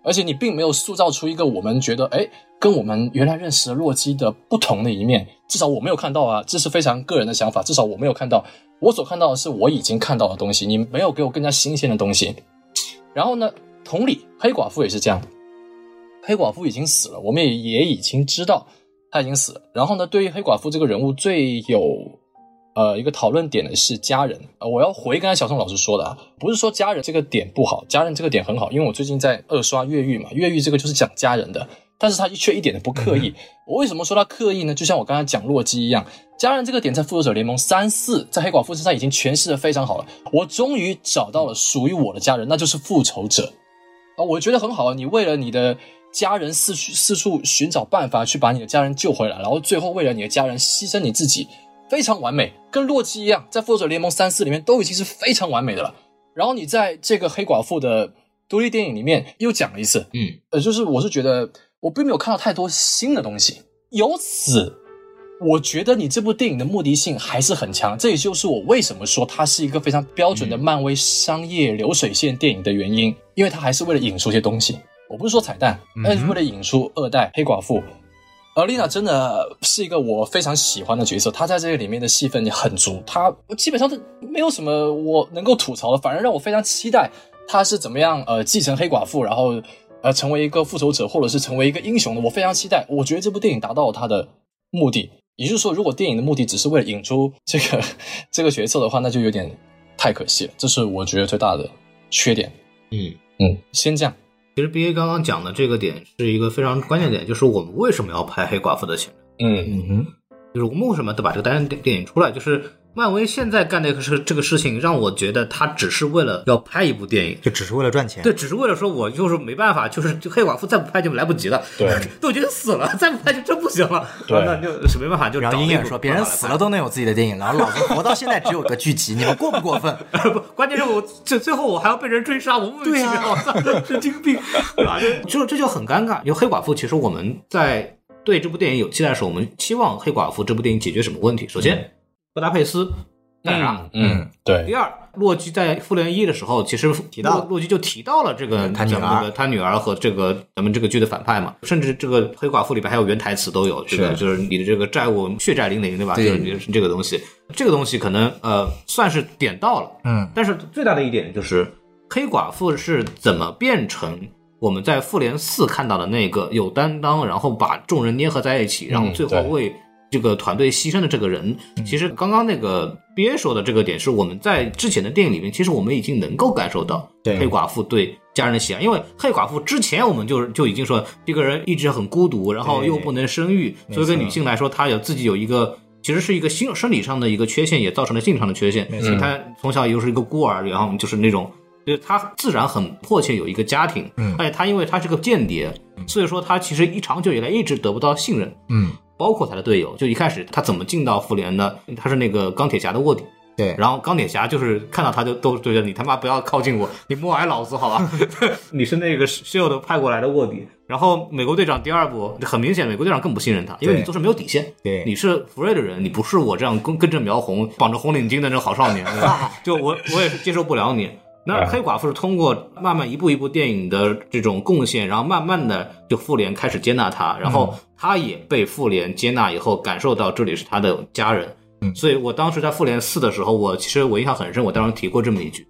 而且你并没有塑造出一个我们觉得哎，跟我们原来认识的洛基的不同的一面。至少我没有看到啊，这是非常个人的想法。至少我没有看到，我所看到的是我已经看到的东西。你没有给我更加新鲜的东西。然后呢，同理，黑寡妇也是这样，黑寡妇已经死了，我们也也已经知道。她已经死了。然后呢，对于黑寡妇这个人物最有呃一个讨论点的是家人。我要回刚才小宋老师说的啊，不是说家人这个点不好，家人这个点很好，因为我最近在二刷越狱嘛，越狱这个就是讲家人的，但是他却一点都不刻意。我为什么说他刻意呢？就像我刚才讲洛基一样，家人这个点在复仇者联盟三四，在黑寡妇身上已经诠释的非常好了。我终于找到了属于我的家人，那就是复仇者啊，我觉得很好啊。你为了你的。家人四处四处寻找办法去把你的家人救回来，然后最后为了你的家人牺牲你自己，非常完美，跟洛基一样，在复仇者联盟三四里面都已经是非常完美的了。然后你在这个黑寡妇的独立电影里面又讲了一次，
嗯，
呃，就是我是觉得我并没有看到太多新的东西，由此我觉得你这部电影的目的性还是很强，这也就是我为什么说它是一个非常标准的漫威商业流水线电影的原因，因为它还是为了引出一些东西。我不是说彩蛋，那是为了引出二代黑寡妇。而丽娜真的是一个我非常喜欢的角色，她在这个里面的戏份也很足，她基本上都没有什么我能够吐槽的，反而让我非常期待她是怎么样呃继承黑寡妇，然后呃成为一个复仇者，或者是成为一个英雄的。我非常期待，我觉得这部电影达到了它的目的。也就是说，如果电影的目的只是为了引出这个这个角色的话，那就有点太可惜了。这是我觉得最大的缺点。
嗯
嗯，先这样。
其实 B A 刚刚讲的这个点是一个非常关键点，就是我们为什么要拍黑寡妇的情
人？嗯
嗯哼，
就是我们为什么得把这个单电电影出来？就是。漫威现在干的是这个事情，让我觉得他只是为了要拍一部电影，
就只是为了赚钱。
对，只是为了说，我就是没办法，就是就黑寡妇再不拍就来不及了。
对，[LAUGHS]
都已经死了，再不拍就真不行了。
对，
那就是没办法，就
然后鹰眼说，别人死了都能有自己的电影，然后老子活到现在只有个剧集，你们过不过分？[LAUGHS]
不，关键是我最最后我还要被人追杀，我莫名其妙，[LAUGHS] 神经病，对吧？就这就很尴尬。因为黑寡妇，其实我们在对这部电影有期待的时候，我们期望黑寡妇这部电影解决什么问题？首先，布达佩斯。干啥？
嗯，对。
第二，洛基在复联一的时候，其实
提到
洛基就提到了这个
他女儿，
他女儿和这个咱们这个剧的反派嘛，甚至这个黑寡妇里边还有原台词都有，这个就是你的这个债务血债淋淋，对吧？就是你是这个东西，这个东西可能呃算是点到了，
嗯。
但是最大的一点就是黑寡妇是怎么变成我们在复联四看到的那个有担当，然后把众人捏合在一起，然后最后为。这个团队牺牲的这个人，
嗯
其实刚刚那个 B A 说的这个点，是我们在之前的电影里面，其实我们已经能够感受到黑寡妇对家人的喜爱，因为黑寡妇之前我们就就已经说这个人一直很孤独，然后又不能生育，
没
作为一个女性来说，她有自己有一个。其实是一个心生理上的一个缺陷，也造成了性上的缺陷。
没
错
她从小又是一个孤儿，然后就是那种，就是她自然很迫切有一个家庭。
嗯
而且她因为她是个间谍，所以说她其实一长久以来一直得不到信任。
嗯，
包括他的队友，就一开始他怎么进到复联的？他是那个钢铁侠的卧底，
对，
然后钢铁侠就是看到他就都觉得你他妈不要靠近我，你莫挨老子好吧？[LAUGHS] 你是那个 Shield 派过来的卧底。然后美国队长第二部很明显，美国队长更不信任他，因为你做事没有底线。
对
你是福瑞的人，你不是我这样跟跟着苗红绑着红领巾的那种好少年，对吧 [LAUGHS] 就我我也是接受不了你。那
哎
黑寡妇是通过慢慢一步一步电影的这种贡献，然后慢慢的就复联开始接纳他，然后他也被复联接纳以后，感受到这里是他的家人。
嗯。
所以我当时在复联四的时候，我其实我印象很深，我当时提过这么一句：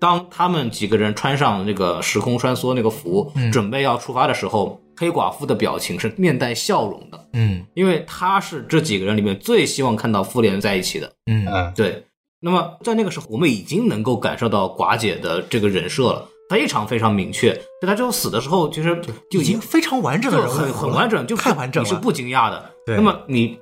当他们几个人穿上那个时空穿梭那个服，
嗯。
准备要出发的时候，黑寡妇的表情是面带笑容的，
嗯。
因为她是这几个人里面最希望看到复联在一起的。
嗯
嗯，
对，那么在那个时候，我们已经能够感受到寡姐的这个人设了，非常非常明确。在她最后死的时候，其实就
已经非常完整的
很很完整，就
太完整了。
你是不惊讶的。
对
那么你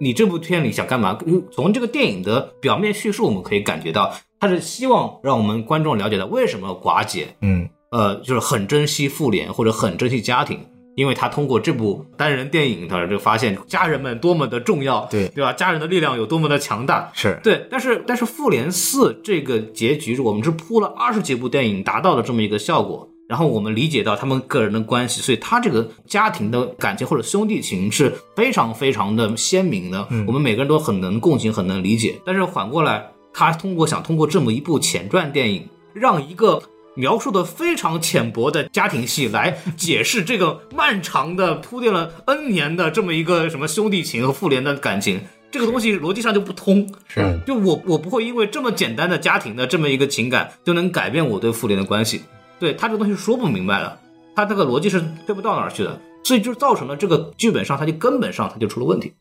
你这部片你想干嘛？嗯从这个电影的表面叙述，我们可以感觉到，他是希望让我们观众了解到为什么寡姐
嗯
呃就是很珍惜妇联或者很珍惜家庭。因为他通过这部单人电影，他就发现家人们多么的重要，
对
对吧？家人的力量有多么的强大，
是
对，但是但是复联四这个结局，我们是铺了二十几部电影达到了这么一个效果，然后我们理解到他们个人的关系，所以他这个家庭的感情或者兄弟情是非常非常的鲜明的，我们每个人都很能共情，很能理解。但是反过来，他通过想通过这么一部前传电影，让一个描述的非常浅薄的家庭戏来解释这个漫长的铺垫了 N 年的这么一个什么兄弟情和复联的感情，这个东西逻辑上就不通。
是
就我我不会因为这么简单的家庭的这么一个情感就能改变我对复联的关系，对他这个东西说不明白的，他这个逻辑是推不到哪儿去的，所以就造成了这个剧本上他就根本上他就出了问题，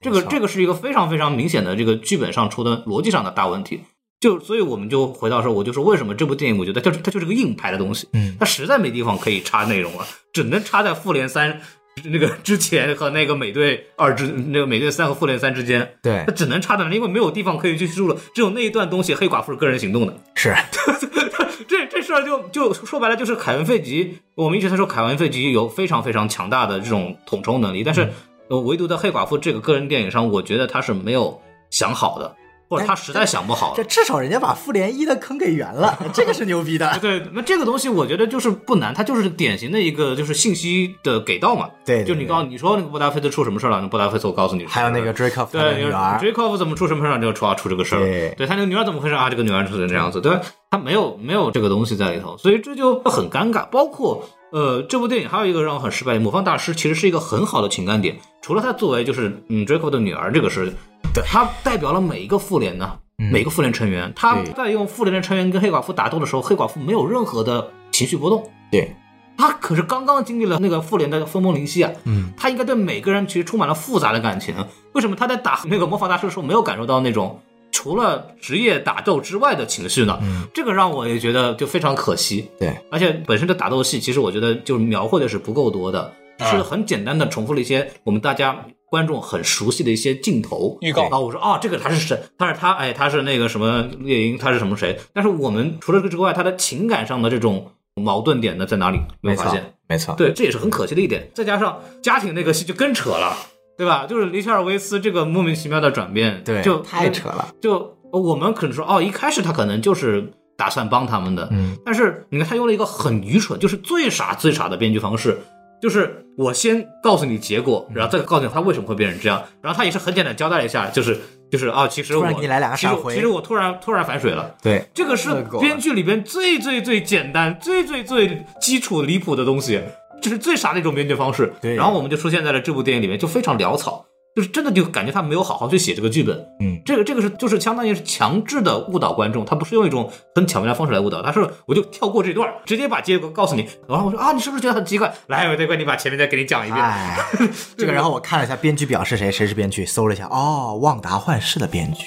这个这个是一个非常非常明显的这个剧本上出的逻辑上的大问题。就所以我们就回到说，我就说为什么这部电影我觉得它它就是个硬拍的东西，
嗯。
它实在没地方可以插内容了，只能插在复联三那个之前和那个美队二之那个美队三和复联三之间，
对
它只能插在那，因为没有地方可以去叙述了，只有那一段东西黑寡妇是个人行动的，
是。[LAUGHS]
这这事儿就就说白了就是凯文费吉，我们一直在说凯文费吉有非常非常强大的这种统筹能力，但是呃唯独在黑寡妇这个个人电影上，我觉得他是没有想好的，或者他实在想不好
这。至少人家把复联一的坑给圆了，[LAUGHS] 这个是牛逼的。
对，那这个东西我觉得就是不难，它就是典型的一个就是信息的给到嘛。
对对
就你告诉你说那个布达菲斯出什么事儿了，那布达菲斯我告诉你，
还有那个 Dracoff 的
对，
女儿
，Dracoff 怎么出什么事儿，就出啊出这个事儿。
对
他那个女儿怎么回事啊？这个女儿出成这样子，对吧？他没有没有这个东西在里头，所以这就很尴尬。包括呃，这部电影还有一个让我很失败，魔方大师其实是一个很好的情感点，除了他作为就是嗯 Dracoff 的女儿这个是，
对
他代表了每一个复联呢。每个复联成员，他在用复联的成员跟黑寡妇打斗的时候，黑寡妇没有任何的情绪波动，
对，
他可是刚刚经历了那个复联的分崩离析啊，
嗯，
他应该对每个人其实充满了复杂的感情。为什么他在打那个魔法大师的时候没有感受到那种除了职业打斗之外的情绪呢？
嗯，
这个让我也觉得就非常可惜。
对，
而且本身的打斗戏，其实我觉得就是描绘的是不够多的，是很简单的重复了一些我们大家观众很熟悉的一些镜头
预告
啊。我说哦，这个他是谁？他是他，哎，他是那个什么猎鹰，他是什么谁？但是我们除了这个之外，他的情感上的这种矛盾点呢在哪里？没发现？，
没错，
对，这也是很可惜的一点。再加上家庭那个戏就更扯了，对吧？就是里切尔维斯这个莫名其妙的转变，
对，
就
太扯了。
就我们可能说，哦，一开始他可能就是打算帮他们的，
嗯，
但是你看他用了一个很愚蠢，就是最傻最傻的编剧方式，就是我先告诉你结果，然后再告诉你他为什么会变成这样，然后他也是很简单交代了一下，就是就是啊，其实我
突然给你来两个
其实我突然突然反水了。
对，
这个是编剧里边最最最简单、最最最基础离谱的东西，这是最傻的一种编剧方式。
对
然后我们就出现在了这部电影里面，就非常潦草。就是真的就感觉他没有好好去写这个剧本。
嗯，
这个这个是就是相当于是强制的误导观众，他不是用一种很巧妙的方式来误导，他是我就跳过这段，直接把结果告诉你，然后我说啊，你是不是觉得很奇怪？来，我再给你把前面再给你讲一遍。
哎，[LAUGHS] 这个，然后我看了一下编剧表是谁，谁是编剧，搜了一下，哦，旺达幻视的编剧。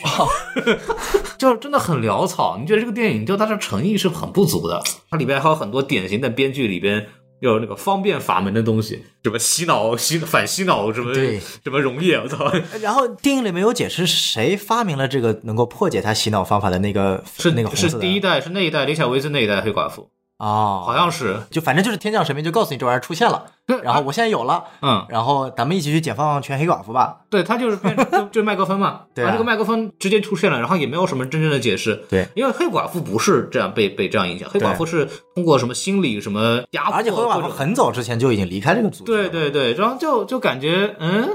[LAUGHS]
就真的很潦草。你觉得这个电影就它的诚意是很不足的，它里边还有很多典型的编剧里边有那个方便法门的东西，什么洗脑、洗反洗脑什么什么溶液，我操！
然后电影里没有解释谁发明了这个能够破解他洗脑方法的那个
是
那个
是第一代是那一代李小薇是那一代黑寡妇，
哦，
好像是
就反正就是天降神兵就告诉你这玩意儿出现了，
对
然后我现在有了，
嗯，
然后咱们一起去解放全黑寡妇吧。
对他就是变成就就是麦克风嘛，[LAUGHS]
对啊
他这个麦克风直接出现了，然后也没有什么真正的解释。
对
因为黑寡妇不是这样被被这样影响，黑寡妇是通过什么心理什么压迫，
而且黑寡妇
或者
很早之前就已经离开这个组织。
对，对对，然后就就感觉嗯。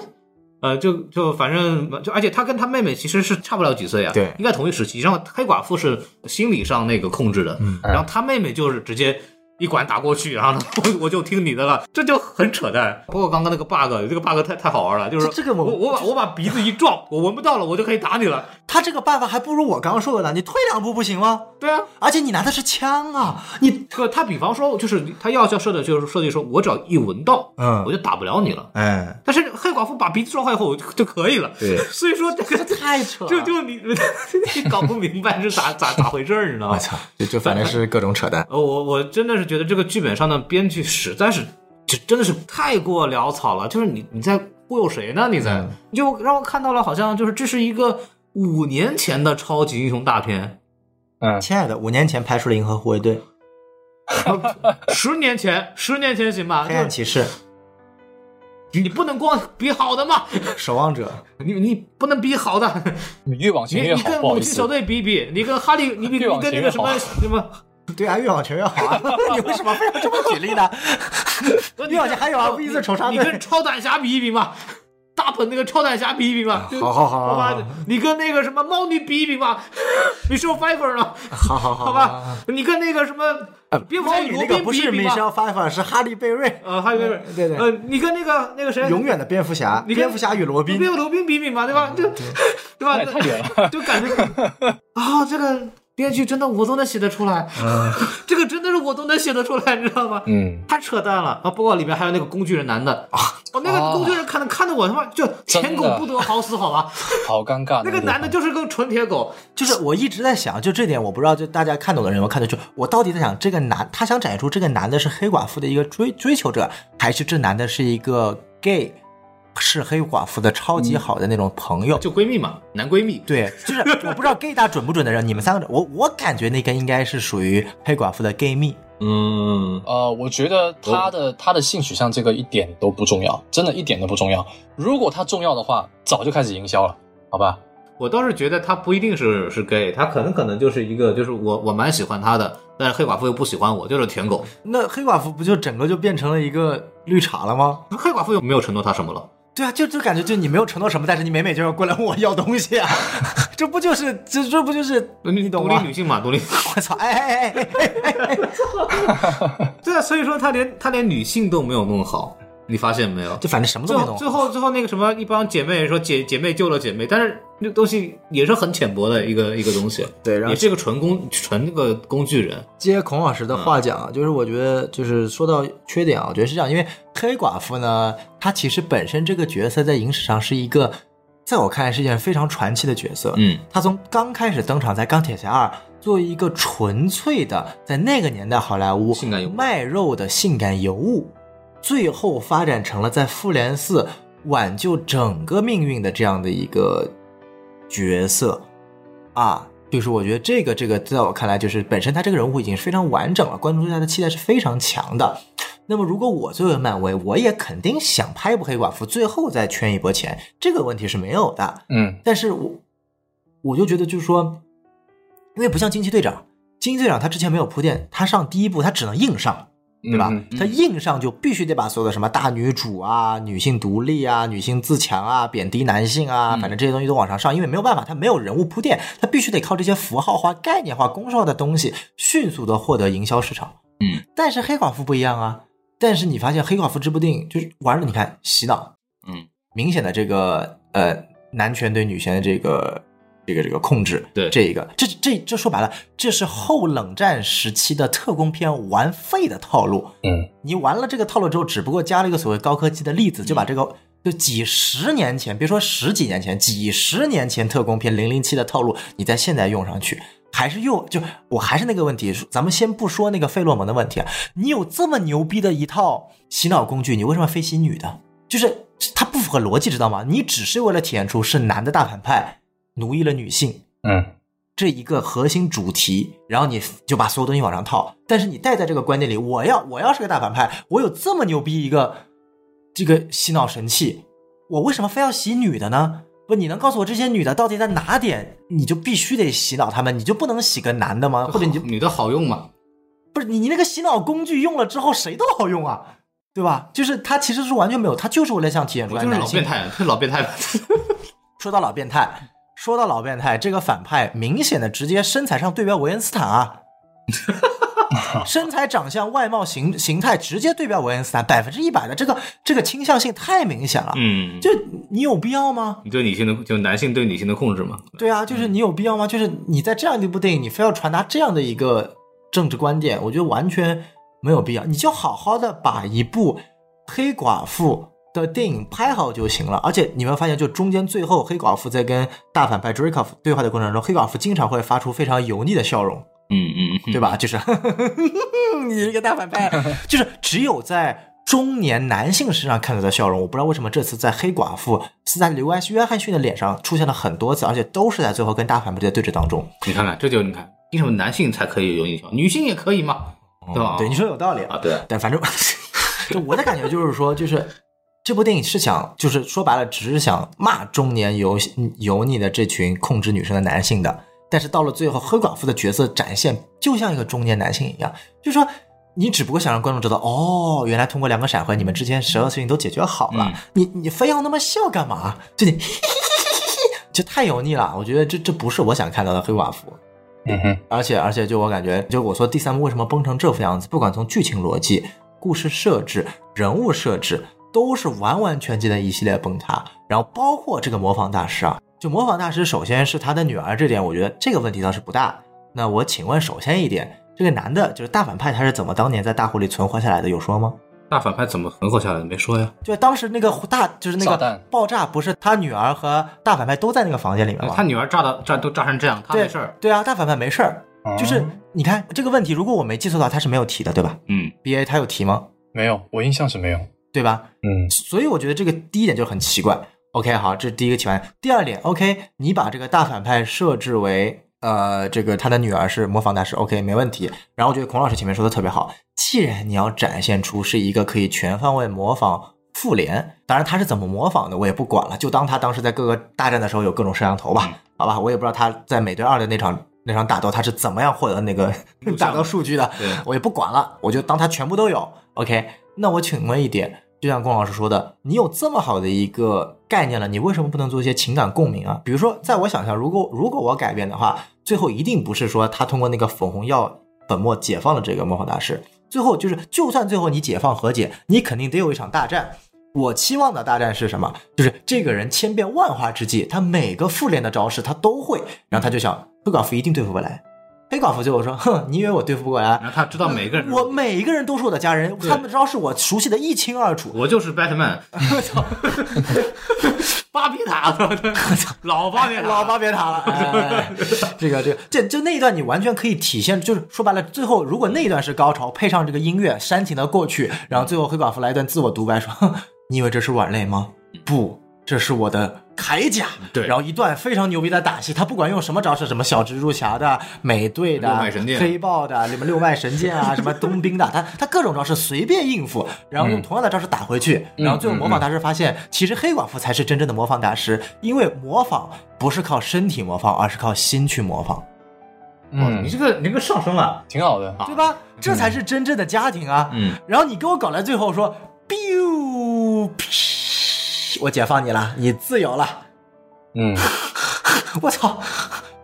呃，就就反正就，而且他跟他妹妹其实是差不了几岁啊，
对
应该同一时期。然后黑寡妇是心理上那个控制的，
嗯
然后他妹妹就是直接一管打过去，然后呢，[LAUGHS] 我我就听你的了，这就很扯淡。包括刚刚那个 bug，这个 bug 太太好玩了，就是
这这个我
我我把我把鼻子一撞，我闻不到了，我就可以打你了。
他这个办法还不如我刚刚说的呢。你退两步不行吗？
对啊，
而且你拿的是枪啊，你
不，他比方说就是他要要设的就是设计说，我只要一闻到，
嗯
我就打不了你了。
哎，
但是黑寡妇把鼻子撞坏以后就就可以了，
对 [LAUGHS]
所以说这个
太扯了
就就你 [LAUGHS] 你搞不明白是咋咋咋回事儿，你知道吗？
我操，就就反正是各种扯淡。
呃，我我真的是觉得这个剧本上的编剧实在是，这真的是太过潦草了。就是你你在忽悠谁呢？你在、
嗯
就让我看到了，好像就是这是一个五年前的超级英雄大片，
嗯，
亲爱的，五年前拍出了银河护卫队、[LAUGHS]
十年前十年前行吧？
黑暗骑士、
你不能光比好的嘛，
守望者，
你你不能比好的，
你越往
你你
前越好，不好意思
跟猛禽小。队比一比，你跟哈利，你比 [LAUGHS] 你跟那个什么什么。[LAUGHS]
对啊，越往前越好啊！你为什么非要这么举例呢？越往前还有啊，V 字仇杀队
你跟。超胆侠比一比嘛，大鹏那个超胆侠比一比嘛，就
好好好好 [LAUGHS] [LAUGHS]
好吧，你跟那个什么猫女比一比嘛，Michelle Pfeiffer 呢？
好好好
好吧，你跟那个什么蝙蝠
女
罗
那个不是
宾比一比嘛
？Michelle Pfeiffer，是哈利贝瑞，
呃，哈利贝瑞
对对
呃，你跟那个那个谁，
永远的蝙蝠侠，
你
蝙蝠侠与罗宾
蝙。蝠罗宾比一比嘛，对吧？就对吧？
太远了。
就感觉啊，这个编剧真的我都能写得出来，[LAUGHS] 这个真的是我都能写得出来，你知道吗？
嗯，
太扯淡了啊！不过里面还有那个工具人男的啊，哦，那个工具人看的看的我他妈就舔狗不得好死，好吧？[LAUGHS]
好尴尬。[LAUGHS]
那个男的就是个纯铁狗，
就是我一直在想，就这点我不知道，就大家看懂的人有没有看得出，我到底在想这个男，他想展现出这个男的是黑寡妇的一个追追求者，还是这男的是一个 gay，是黑寡妇的超级好的那种朋友？
就闺蜜嘛，男闺蜜。[LAUGHS]
对，就是我不知道 gay 大准不准的人，你们三个，我我感觉那个应该是属于黑寡妇的 gay 蜜。
嗯，
呃，我觉得他的他的性取向这个一点都不重要，真的一点都不重要。如果他重要的话，早就开始营销了，好吧？
我倒是觉得他不一定是是 gay，他可能可能就是一个，就是我我蛮喜欢他的，但是黑寡妇又不喜欢我，就是舔狗。
那黑寡妇不就整个就变成了一个绿茶了吗？
黑寡妇又没有承诺他什么了，
对啊，就就感觉就你没有承诺什么，但是你每每就要过来问我要东西啊，[LAUGHS] 这不就是这这不就是你懂吗
独立女？性嘛，独立。[LAUGHS]
我操！哎哎哎哎哎哎！[LAUGHS]
对啊，所以说他连他连女性都没有弄好，你发现没有？
就反正什么都
最
没弄。
后最后最后那个什么，一帮姐妹说姐姐妹救了姐妹，但是那东西也是很浅薄的一个一个东西，
对然后
也是一个纯工纯那个工具人。
接孔老师的话讲啊，就是我觉得就是说到缺点啊，我觉得是这样，因为黑寡妇呢，她其实本身这个角色在影史上是一个，在我看来是一件非常传奇的角色。
嗯，
她从刚开始登场在钢铁侠二，作为一个纯粹的在那个年代好莱坞
性感
卖肉的性感尤物，最后发展成了在复联四挽救整个命运的这样的一个角色啊。就是我觉得这个这个，在我看来，就是本身他这个人物已经是非常完整了，观众对他的期待是非常强的。那么，如果我作为漫威，我也肯定想拍一部黑寡妇，最后再圈一波钱，这个问题是没有的。
嗯
但是我我就觉得，就是说，因为不像惊奇队长，惊奇队长他之前没有铺垫，他上第一部他只能硬上，对吧？
嗯
他硬上就必须得把所有的什么大女主啊、女性独立啊、女性自强啊、贬低男性啊，反正这些东西都往上上，因为没有办法，他没有人物铺垫，他必须得靠这些符号化、概念化、公式化的东西，迅速的获得营销市场。
嗯，
但是黑寡妇不一样啊。但是你发现黑寡妇这部电影就是玩了，你看洗脑，
嗯，
明显的这个呃男权对女权的这个这个这个控制，
对
这一个这这这说白了，这是后冷战时期的特工片玩废的套路。
嗯，
你玩了这个套路之后，只不过加了一个所谓高科技的例子，就把这个就几十年前，别说十几年前，几十年前特工片零零七的套路，你在现在用上去，还是又就我还是那个问题，咱们先不说那个费洛蒙的问题啊，你有这么牛逼的一套洗脑工具，你为什么非洗女的？就是它不符合逻辑，知道吗？你只是为了体现出是男的大反派奴役了女性，
嗯，
这一个核心主题，然后你就把所有东西往上套。但是你带在这个观念里，我要我要是个大反派，我有这么牛逼一个这个洗脑神器，我为什么非要洗女的呢？不，你能告诉我这些女的到底在哪点，你就必须得洗脑她们，你就不能洗个男的吗？或者你就
女的好用吗？
不是你你那个洗脑工具用了之后，谁都好用啊，对吧？就是它其实是完全没有，它就是为了想体现出来男性 [LAUGHS]
老变态，是老变态。
说到老变态，说到老变态，这个反派明显的直接身材上对标维恩斯坦啊，[LAUGHS] 身材、长相、外貌、形形态直接对标维恩斯坦，百分之一百的这个这个倾向性太明显了。
嗯，
就你有必要吗？
你对女性的就男性对女性的控制吗？
对啊，就是你有必要吗？就是你在这样的一部电影，你非要传达这样的一个政治观点，我觉得完全没有必要。你就好好的把一部黑寡妇的电影拍好就行了。而且你们发现，就中间最后黑寡妇在跟大反派 Draykov 对话的过程中，黑寡妇经常会发出非常油腻的笑容，
嗯嗯，
对吧？就是 [LAUGHS] 你这个大反派，就是只有在。中年男性身上看到的笑容，我不知道为什么这次在黑寡妇是在刘安约翰逊的脸上出现了很多次，而且都是在最后跟大反派的对峙当中。
你看看，这就你看，为什么男性才可以有印象，女性也可以嘛？对吧？
对，你说有道理
啊，对。
但反正，[LAUGHS] 就我的感觉就是说，就是这部电影是想，就是说白了，只是想骂中年油油腻的这群控制女生的男性的。但是到了最后，黑寡妇的角色展现就像一个中年男性一样，就是说。你只不过想让观众知道，哦，原来通过两个闪回，你们之间所有事情都解决好了。
嗯
你你非要那么笑干嘛？就你 [LAUGHS] 就太油腻了。我觉得这这不是我想看到的黑寡妇。
嗯哼，
而且而且，就我感觉，就我说第三部为什么崩成这副样子，不管从剧情逻辑、故事设置、人物设置，都是完完全全的一系列崩塌。然后包括这个模仿大师啊，就模仿大师，首先是他的女儿这点，我觉得这个问题倒是不大。那我请问，首先一点，这个男的就是大反派，他是怎么当年在大火里存活下来的？有说吗？
大反派怎么存活下来的？没说呀。
就当时那个大，就是那个爆炸，不是他女儿和大反派都在那个房间里面吗？
他女儿炸到炸都炸成这样，他
对
没事儿。
对啊，大反派没事儿。
哦
就是你看这个问题，如果我没记错的话，他是没有提的，对吧
嗯
，？B A 他有提吗？
没有，我印象是没有。
对吧？
嗯
所以我觉得这个第一点就很奇怪。OK，好，这是第一个奇怪。第二点，OK，你把这个大反派设置为呃，这个他的女儿是模仿大师，OK，没问题。然后我觉得孔老师前面说的特别好，既然你要展现出是一个可以全方位模仿复联，当然他是怎么模仿的我也不管了，就当他当时在各个大战的时候有各种摄像头吧，好吧，我也不知道他在美队二的那场那场打斗他是怎么样获得那个 [LAUGHS] 打斗数据的，
对
我也不管了，我就当他全部都有。OK，那我请问一点，就像龚老师说的，你有这么好的一个概念了，你为什么不能做一些情感共鸣啊？比如说，在我想象，如果如果我改变的话，最后一定不是说他通过那个粉红药粉末解放了这个魔法大师，最后就是，就算最后你解放和解，你肯定得有一场大战。我期望的大战是什么？就是这个人千变万化之际，他每个复联的招式他都会，然后他就想黑寡妇一定对付不来。黑寡妇就我说：“哼，你以为我对付不过来？
然后他知道每个人，
我每一个人都是我的家人，他们招是我熟悉的一清二楚。
我就是 Batman，
我操，
巴别塔，老巴别塔，[LAUGHS]
老巴别塔了。这个这个，这就那一段你完全可以体现，就是说白了，最后如果那一段是高潮，配上这个音乐煽情的过去，然后最后黑寡妇来一段自我独白，说：“哼你以为这是软肋吗？不，这是我的铠甲。”
对。
然后一段非常牛逼的打戏，他不管用什么招式，什么小蜘蛛侠的、美队的、
六脉神剑。
黑豹的、什么六脉神剑啊，[LAUGHS] 什么冬兵的，他他各种招式随便应付，然后用同样的招式打回去，然后最后模仿大师发现，其实黑寡妇才是真正的模仿大师，因为模仿不是靠身体模仿，而是靠心去模仿，
嗯。你这个你这个上升了，
挺好的。
对吧？这才是真正的家庭啊！
嗯，
然后你给我搞来最后说，biu，噗 [LAUGHS] 我解放你了，你自由了。
嗯，[LAUGHS]
我操！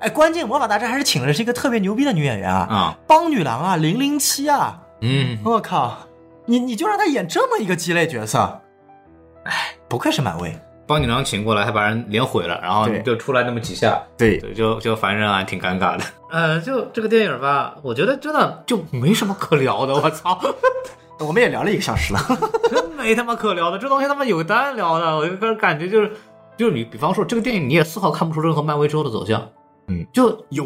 哎，关键魔法大战还是请的是一个特别牛逼的女演员啊，
啊，
邦女郎啊，零零七啊，
嗯，
我靠，你你就让她演这么一个鸡肋角色，哎，不愧是漫威，
帮女郎请过来，还把人脸毁了，然后就出来那么几下，
对，
对，就就反正啊挺尴尬的。呃，就这个电影吧，我觉得真的就没什么可聊的，我操，[LAUGHS]
我们也聊了一个小时了。[LAUGHS]
真没他妈可聊的，这东西他妈有单聊的，我就个人感觉就是。就是你，比方说这个电影，你也丝毫看不出任何漫威之后的走向，
嗯，
就
有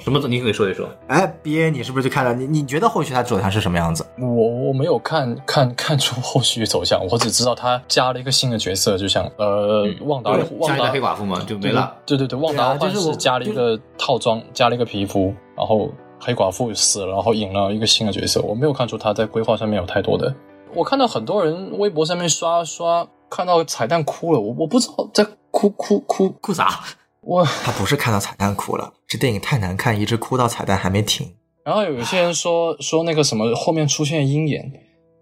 什么？你可以说一说。
哎，BA，你是不是就看了？你你觉得后续它走向是什么样子？
我我没有看看看出后续走向，我只知道他加了一个新的角色，就像呃旺达旺达
加一个黑寡妇嘛，就没了。
对对对，旺达
就是
加了一个套装，加了一个皮肤，然后黑寡妇死了，然后引了一个新的角色。我没有看出他在规划上面有太多的。我看到很多人微博上面刷刷，看到彩蛋哭了，我我不知道在哭哭哭
哭啥？
我。
他不是看到彩蛋哭了，这电影太难看，一直哭到彩蛋还没停。
然后有一些人说说那个什么后面出现鹰眼，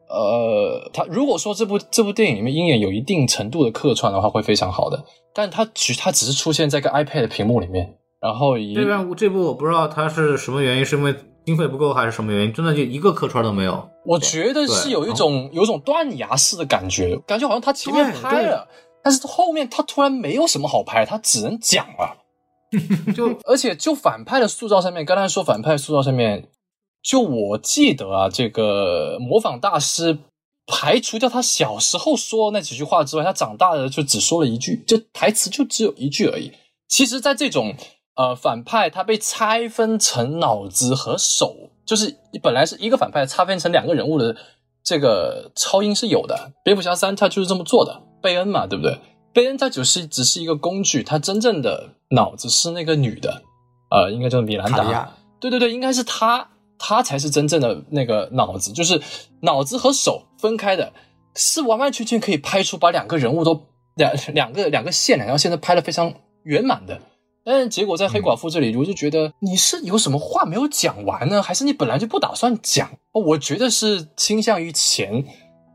呃，他如果说这部这部电影里面鹰眼有一定程度的客串的话，会非常好的。但他只他只是出现在一个 iPad 的屏幕里面，然后以
这边这部我不知道它是什么原因，是因为经费不够还是什么原因？真的就一个客串都没有。
我觉得是有一种有一种断崖式的感觉，感觉好像他前面拍了，但是后面他突然没有什么好拍，他只能讲了。[LAUGHS]
就
而且就反派的塑造上面，刚才说反派塑造上面，就我记得啊，这个模仿大师排除掉他小时候说的那几句话之外，他长大了就只说了一句，就台词就只有一句而已。其实，在这种呃反派他被拆分成脑子和手，就是本来是一个反派拆分成两个人物的这个超英是有的。蝙蝠侠三他就是这么做的，贝恩嘛，对不对？贝恩他只是只是一个工具，他真正的脑子是那个女的，呃，应该叫米兰达。对对对，应该是他，他才是真正的那个脑子，就是脑子和手分开的，是完完全全可以拍出把两个人物都两两个两个线，两条线都拍的非常圆满的。但是结果在黑寡妇这里，我就觉得你是有什么话没有讲完呢，还是你本来就不打算讲？我觉得是倾向于前。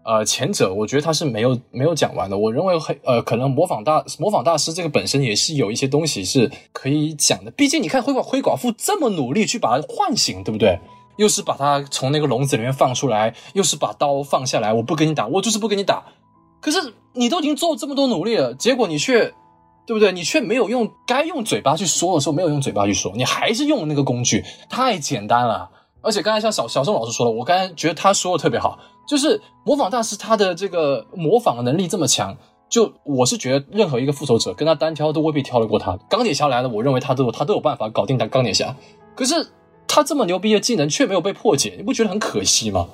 呃，前者我觉得他是没有没有讲完的。我认为黑呃，可能模仿大模仿大师这个本身也是有一些东西是可以讲的。毕竟你看灰寡灰寡妇这么努力去把他唤醒，对不对？又是把他从那个笼子里面放出来，又是把刀放下来，我不跟你打，我就是不跟你打。可是你都已经做这么多努力了，结果你却对不对？你却没有用该用嘴巴去说的时候，没有用嘴巴去说，你还是用那个工具，太简单了。而且刚才像小小宋老师说了，我刚才觉得他说的特别好，就是模仿大师他的这个模仿能力这么强，就我是觉得任何一个复仇者跟他单挑都未必挑得过他。钢铁侠来了，我认为他都有他都有办法搞定他钢铁侠，可是他这么牛逼的技能却没有被破解，你不觉得很可惜吗？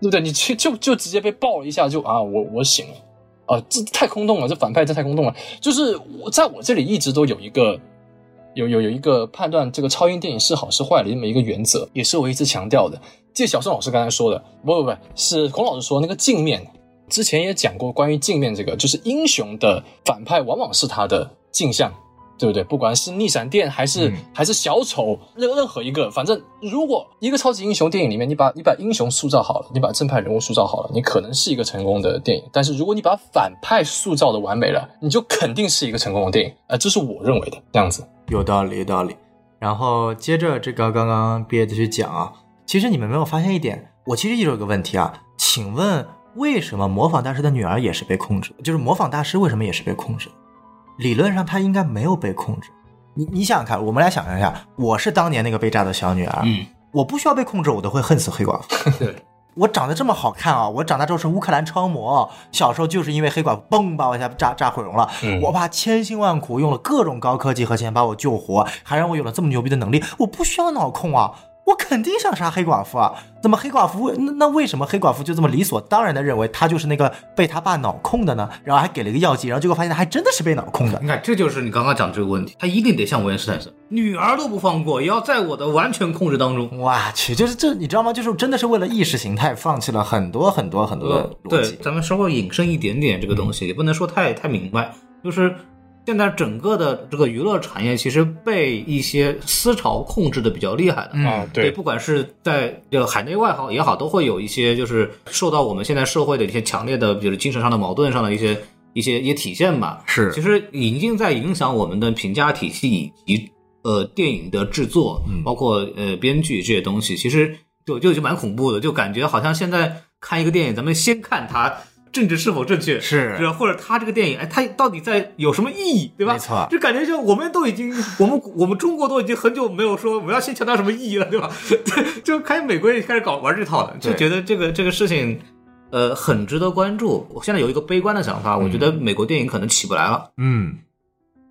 对不对？你去就就直接被爆了一下就啊，我我醒了啊，这太空洞了，这反派这太空洞了。就是我在我这里一直都有一个。有有有一个判断这个超英电影是好是坏的这么一个原则，也是我一直强调的。借小宋老师刚才说的，不不不是孔老师说那个镜面，之前也讲过关于镜面这个，就是英雄的反派往往是他的镜像，对不对？不管是逆闪电还是、
嗯
还是小丑，任任何一个，反正如果一个超级英雄电影里面，你把你把英雄塑造好了，你把正派人物塑造好了，你可能是一个成功的电影。但是如果你把反派塑造的完美了，你就肯定是一个成功的电影。呃、这是我认为的这样子。
有道理，有道理。然后接着这个刚刚毕业的去讲啊，其实你们没有发现一点，我其实一直有个问题啊，请问为什么模仿大师的女儿也是被控制的？就是模仿大师为什么也是被控制的？理论上他应该没有被控制。你你想想看，我们来想象一下，我是当年那个被炸的小女儿，
嗯，
我不需要被控制，我都会恨死黑寡妇。[LAUGHS]
对，
我长得这么好看啊！我长大之后是乌克兰超模，小时候就是因为黑寡妇嘣把我一下炸炸毁容了。
嗯
我爸千辛万苦用了各种高科技和钱把我救活，还让我有了这么牛逼的能力，我不需要脑控啊！我肯定想杀黑寡妇啊！怎么黑寡妇那那为什么黑寡妇就这么理所当然的认为她就是那个被他爸脑控的呢？然后还给了一个药剂，然后结果发现她还真的是被脑控的。
你看，这就是你刚刚讲的这个问题，他一定得像维恩斯坦森，女儿都不放过，也要在我的完全控制当中。
我去，就是这你知道吗？就是真的是为了意识形态放弃了很多很多很多的逻
对
辑，。
咱们稍微引申一点点这个东西，也不能说太太明白，就是现在整个的这个娱乐产业其实被一些思潮控制的比较厉害的。
嗯
啊，
对，不管是在这个海内外好也好，都会有一些就是受到我们现在社会的一些强烈的，比如精神上的矛盾上的一些一些一些体现吧。
是
其实已经在影响我们的评价体系以及呃电影的制作，包括呃编剧这些东西，其实就就已经蛮恐怖的，就感觉好像现在看一个电影，咱们先看它政治是否正确，
是
是或者他这个电影，哎，他到底在有什么意义，对吧？
没错
就感觉就我们都已经，我们我们中国都已经很久没有说我们要先强调什么意义了，对吧？对，[LAUGHS] 就开始美国也开始搞玩这套了，就觉得这个这个事情。呃，很值得关注。我现在有一个悲观的想法，我觉得美国电影可能起不来了。
嗯，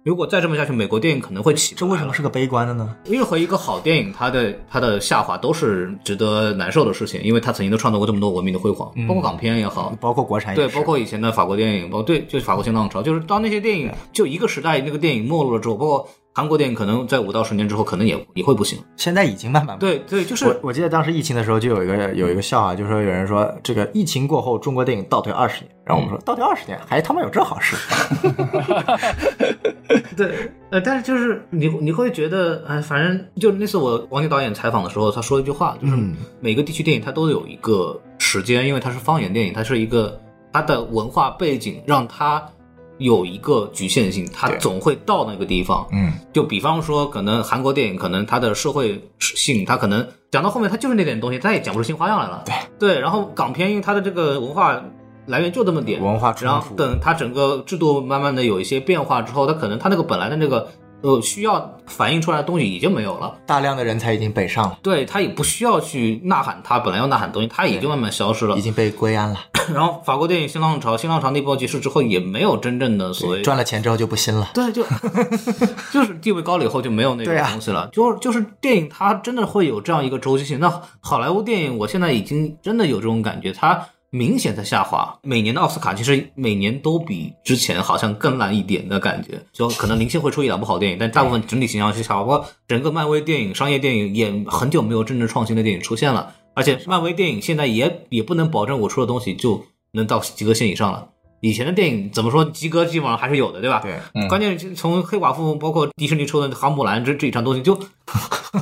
如果再这么下去，美国电影可能会起。
这为什么是个悲观的呢？
任何一个好电影，它的它的下滑都是值得难受的事情，因为它曾经都创造过这么多文明的辉煌，包括港片也好，
包括国产也
对，包括以前的法国电影，包括对，就是法国新浪潮，就是当那些电影就一个时代那个电影没落了之后，包括韩国电影可能在五到十年之后，可能也也会不行。
现在已经慢慢
对对，就是
我我记得当时疫情的时候，就有一个有一个笑话，就说有人说这个疫情过后，中国电影倒退二十年，然后我们说倒退二十年，还他妈有这好事？[LAUGHS]
对，呃，但是就是你你会觉得，哎，反正就那次我王晶导演采访的时候，他说了一句话，就是
嗯
每个地区电影它都有一个时间，因为它是方言电影，它是一个它的文化背景让它有一个局限性，它总会到那个地方。
嗯，
就比方说，可能韩国电影可能它的社会性，它可能讲到后面它就是那点东西，它也讲不出新花样来了。
对
对，然后港片因为它的这个文化来源就这么点，
文化
然后等它整个制度慢慢的有一些变化之后，它可能它那个本来的那个呃需要反映出来的东西已经没有了。
大量的人才已经北上了，
对，他也不需要去呐喊他本来要呐喊的东西，他已经慢慢消失了
已。经被归安了，
然后法国电影新浪潮，新浪潮那波结束之后，也没有真正的所谓
赚了钱之后就不新了。
对，就 [LAUGHS] 就是地位高了以后就没有那种东西了。就就是电影它真的会有这样一个周期性。那好莱坞电影，我现在已经真的有这种感觉，它明显在下滑。每年的奥斯卡其实每年都比之前好像更烂一点的感觉。就可能零星会出一两部好电影，但大部分整体形象是下滑。包括整个漫威电影、商业电影也很久没有真正创新的电影出现了。而且漫威电影现在也也不能保证我出的东西就能到及格线以上了。以前的电影怎么说及格基本上还是有的，对吧？
对，
嗯
关键是从黑寡妇，包括迪士尼出的《哈姆兰》这这一场东西，[LAUGHS] 就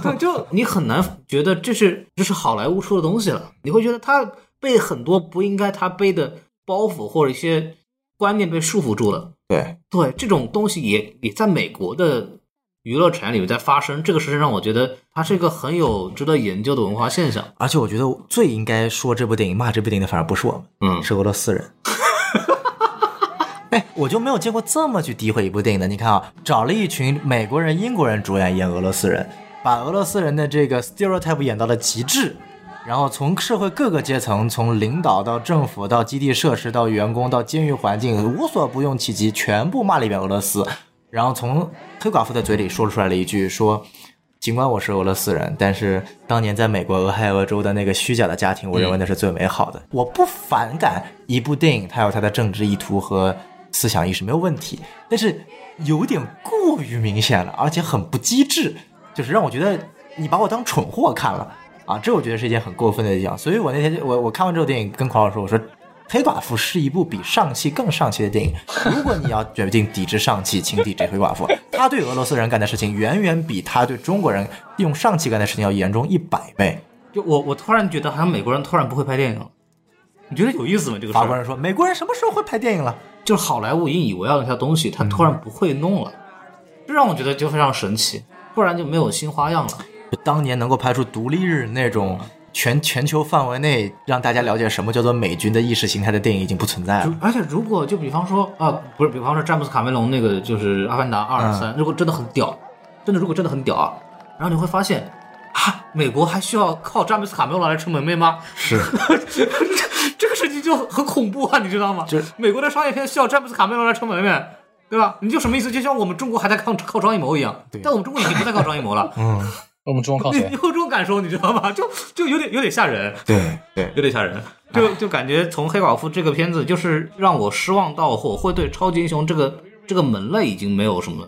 对，就你很难觉得这是这是好莱坞出的东西了。你会觉得他被很多不应该他背的包袱或者一些观念被束缚住了。
对，
对，这种东西也也在美国的娱乐产业里面在发生，这个事情让我觉得它是一个很有值得研究的文化现象。
而且我觉得最应该说这部电影、骂这部电影的反而不是我们，
嗯，
是俄罗斯人。[LAUGHS] 哎，我就没有见过这么去诋毁一部电影的。你看啊，找了一群美国人、英国人主演演俄罗斯人，把俄罗斯人的这个 stereotype 演到了极致，然后从社会各个阶层，从领导到政府到基地设施到员工到监狱环境，无所不用其极，全部骂了一遍俄罗斯。然后从黑寡妇的嘴里说出来了一句说。尽管我是俄罗斯人，但是当年在美国俄亥俄州的那个虚假的家庭，我认为那是最美好的。我不反感一部电影，它有它的政治意图和思想意识没有问题，但是有点过于明显了，而且很不机智，就是让我觉得你把我当蠢货看了啊！这我觉得是一件很过分的地方。所以我那天我我看完这部电影跟狂老说，我说。黑寡妇是一部比上汽更上汽的电影。如果你要决定抵制上汽，请抵制黑寡妇。他对俄罗斯人干的事情，远远比他对中国人用上汽干的事情要严重一百倍。
就我我突然觉得好像美国人突然不会拍电影了，你觉得有意思吗？这个
法国人说，美国人什么时候会拍电影了？
就是好莱坞引以为傲的那条东西，他突然不会弄了，这让我觉得就非常神奇，不然就没有新花样了。
就当年能够拍出独立日那种全全球范围内让大家了解什么叫做美军的意识形态的电影已经不存在了。
而且如果就比方说啊，不是，比方说詹姆斯卡梅隆那个就是《阿凡达》二三、如果真的很屌，真的如果真的很屌啊，然后你会发现。啊，美国还需要靠詹姆斯卡梅隆来撑门面吗？
是，[LAUGHS]
这个事情就很恐怖啊，你知道吗？
就是
美国的商业片需要詹姆斯卡梅隆来撑门面，对吧？你就什么意思？就像我们中国还在靠靠张艺谋一样，
对
但我们中国已经不再靠张艺谋了。
嗯，
我们中国靠？[LAUGHS]
有这种感受，你知道吗？[LAUGHS] 就就有点有点吓人，
对对，
有点吓人。就就感觉从黑寡妇这个片子，就是让我失望到我会对超级英雄这个这个门类已经没有什么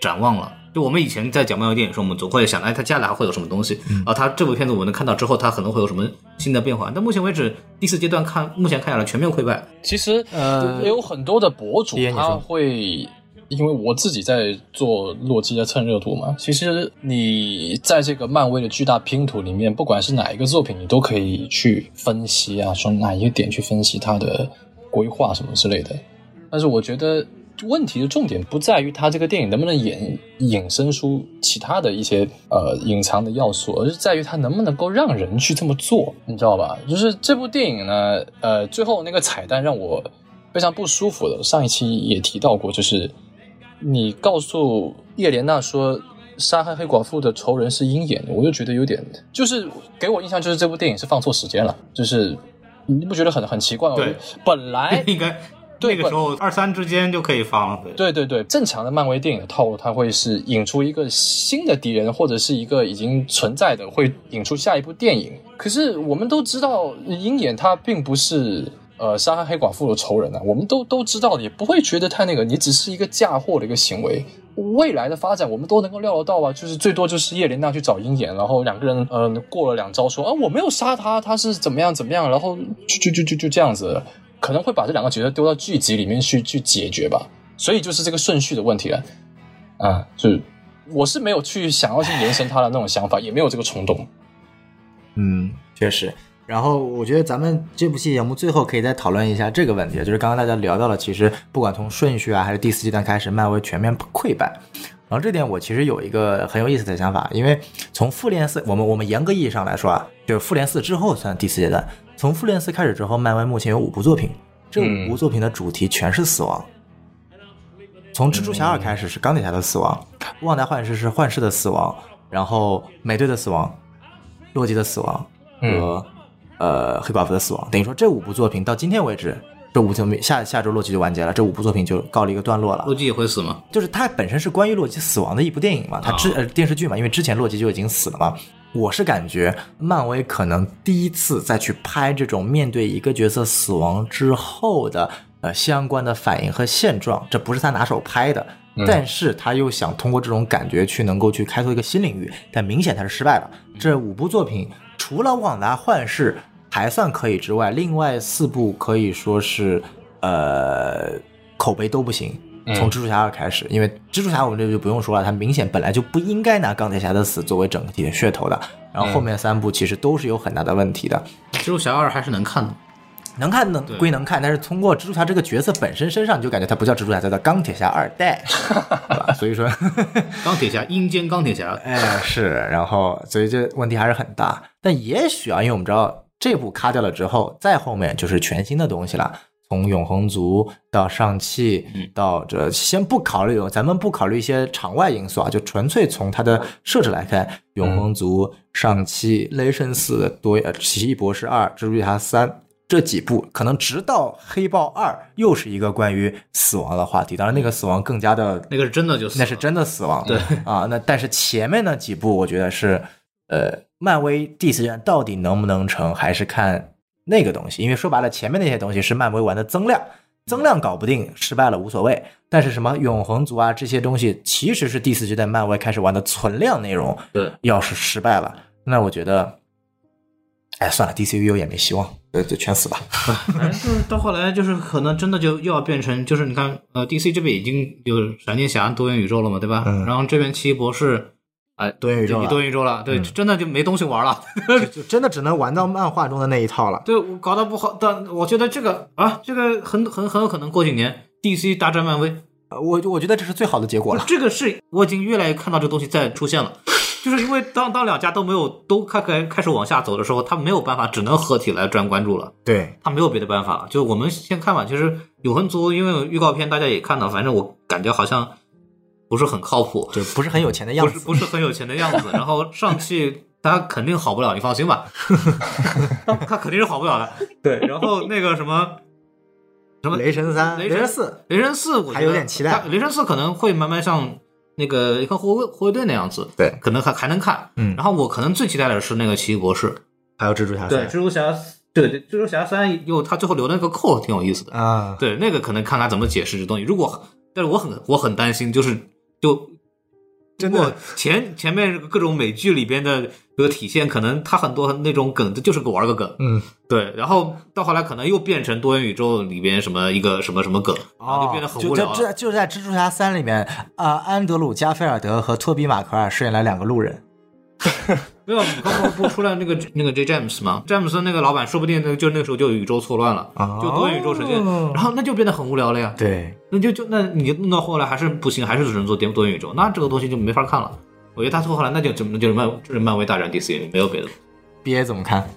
展望了。就我们以前在讲漫威电影时候，我们总会想，哎，他接下来还会有什么东西？啊，他这部片子我们能看到之后，他可能会有什么新的变化？但目前为止，第四阶段看，目前看下来全面溃败。
其实
呃
也有很多的博主他会。因为我自己在做洛基的蹭热度嘛，其实你在这个漫威的巨大拼图里面，不管是哪一个作品，你都可以去分析啊，从哪一个点去分析它的规划什么之类的。但是我觉得问题的重点不在于它这个电影能不能引引申出其他的一些呃隐藏的要素，而是在于它能不能够让人去这么做，你知道吧？就是这部电影呢，呃，最后那个彩蛋让我非常不舒服的。上一期也提到过，就是你告诉叶莲娜说杀害黑寡妇的仇人是鹰眼，我就觉得有点，就是给我印象就是这部电影是放错时间了，就是你不觉得很很奇怪吗？
对，
本来
应该
对
那个时候二三之间就可以放了。对，
对对对，正常的漫威电影的套路，它会是引出一个新的敌人，或者是一个已经存在的，会引出下一部电影。可是我们都知道，鹰眼他并不是呃杀害黑寡妇的仇人啊，我们都都知道的，也不会觉得太那个，你只是一个嫁祸的一个行为。未来的发展我们都能够料得到啊，就是最多就是叶琳娜去找鹰眼，然后两个人呃过了两招说啊我没有杀他，他是怎么样怎么样，然后就就就就就这样子。可能会把这两个角色丢到剧集里面去去解决吧，所以就是这个顺序的问题了，啊，就我是没有去想要去延伸他的那种想法，也没有这个冲动。
嗯，确实。然后我觉得咱们这部戏节目最后可以再讨论一下这个问题，就是刚刚大家聊到了，其实不管从顺序啊，还是第四阶段开始，漫威全面溃败。然后这点我其实有一个很有意思的想法，因为从复联四，我们我们严格意义上来说啊，就是复联四之后算第四阶段。从复联四开始之后，漫威目前有五部作品，这五部作品的主题全是死亡。从蜘蛛侠二开始是钢铁侠的死亡，旺达幻视是幻视的死亡，然后美队的死亡，洛基的死亡和、呃黑寡妇的死亡。等于说这五部作品到今天为止，这五部作品下下周洛基就完结了，这五部作品就告了一个段落了。
洛基也会死吗？
就是它本身是关于洛基死亡的一部电影嘛，它之呃电视剧嘛，因为之前洛基就已经死了嘛。我是感觉漫威可能第一次再去拍这种面对一个角色死亡之后的呃相关的反应和现状，这不是他拿手拍的，但是他又想通过这种感觉去能够去开拓一个新领域，但明显他是失败了。这五部作品除了旺达幻视还算可以之外，另外四部可以说是呃口碑都不行。从蜘蛛侠二开始，因为蜘蛛侠我们这就不用说了，它明显本来就不应该拿钢铁侠的死作为整体的噱头的。然后后面三部其实都是有很大的问题的，
蜘蛛侠二还是能看的。
能看能归能看，但是通过蜘蛛侠这个角色本身身上，你就感觉他不叫蜘蛛侠，他叫钢铁侠二代，[LAUGHS] 对吧？所以说，[LAUGHS]
钢铁侠阴间钢铁侠，
哎，是，然后所以这问题还是很大。但也许啊，因为我们知道这部卡掉了之后，再后面就是全新的东西了。从永恒族到上汽，到这先不考虑，咱们不考虑一些场外因素啊，就纯粹从它的设置来看，永恒族、上汽、雷神四、多呃奇异博士二、蜘蛛侠三这几部，可能直到黑豹二又是一个关于死亡的话题。当然，那个死亡更加的
那个是真的就死了
那是真的死亡，
对
啊。那但是前面那几部，我觉得是呃，漫威第四卷到底能不能成，还是看那个东西。因为说白了，前面那些东西是漫威玩的增量，增量搞不定，失败了无所谓。但是什么永恒族啊这些东西，其实是第四阶段漫威开始玩的存量内容。
对，
要是失败了，那我觉得，哎，算了，DCU 也没希望，呃，就全死吧。
反正就是到后来就是可能真的就又要变成，就是你看呃 DC 这边已经有闪电侠多元宇宙了嘛，对吧？
嗯
然后这边奇异博士。哎，
多元宇宙
多元宇宙了，对，真的就没东西玩了。[LAUGHS]
就真的只能玩到漫画中的那一套了。
对，我搞得不好，但我觉得这个啊，这个很很很有可能过几年 DC 大战漫威，
呃我我觉得这是最好的结果了。
这个是我已经越来越看到这个东西在出现了，[LAUGHS] 就是因为当当两家都没有都开开开始往下走的时候，他没有办法，只能合体来赚关注了，
对，
他没有别的办法了。就我们先看吧，其实永恒族因为预告片大家也看到，反正我感觉好像不是很靠谱，
就不是很有钱的样子。
不是
子。
不是很有钱的样子。[LAUGHS] 然后上汽他肯定好不了，你放心吧，他 [LAUGHS] 他肯定是好不了的。对，然后那个什么什么？
雷神三、
雷神
神四，
雷神四，我
还有点期待。
雷神四可能会慢慢像那个跟护卫护卫队那样子，
对。
可能还还能看。
嗯。
然后我可能最期待的是那个奇异博士，
还有蜘蛛侠
对，
三
蜘蛛侠，对对，蜘蛛侠三又他最后留的那个扣挺有意思的，
啊，
对，那个可能看他怎么解释这东西。如果，但是我很我很担心，就是就。
真的
前前面各种美剧里边的这个体现，可能他很多那种梗，就是个玩个梗，
嗯，
对，然后到后来可能又变成多元宇宙里边什么一个什么什么梗，然后就变得很无聊
就这就在蜘蛛侠三里面啊、安德鲁加菲尔德和托比马奎尔饰演了两个路人，[LAUGHS]
没有，刚刚不出来那个那个 J James 吗？詹姆斯那个老板，说不定那就那个时候就有宇宙错乱了，
哦
就多元宇宙时间，然后那就变得很无聊了呀。
对，
那就就那你弄到后来还是不行，还是只能做多多元宇宙，那这个东西就没法看了。我觉得他做后来那就那就是漫就是漫威大战 DC，没有别的。
B A 怎么看？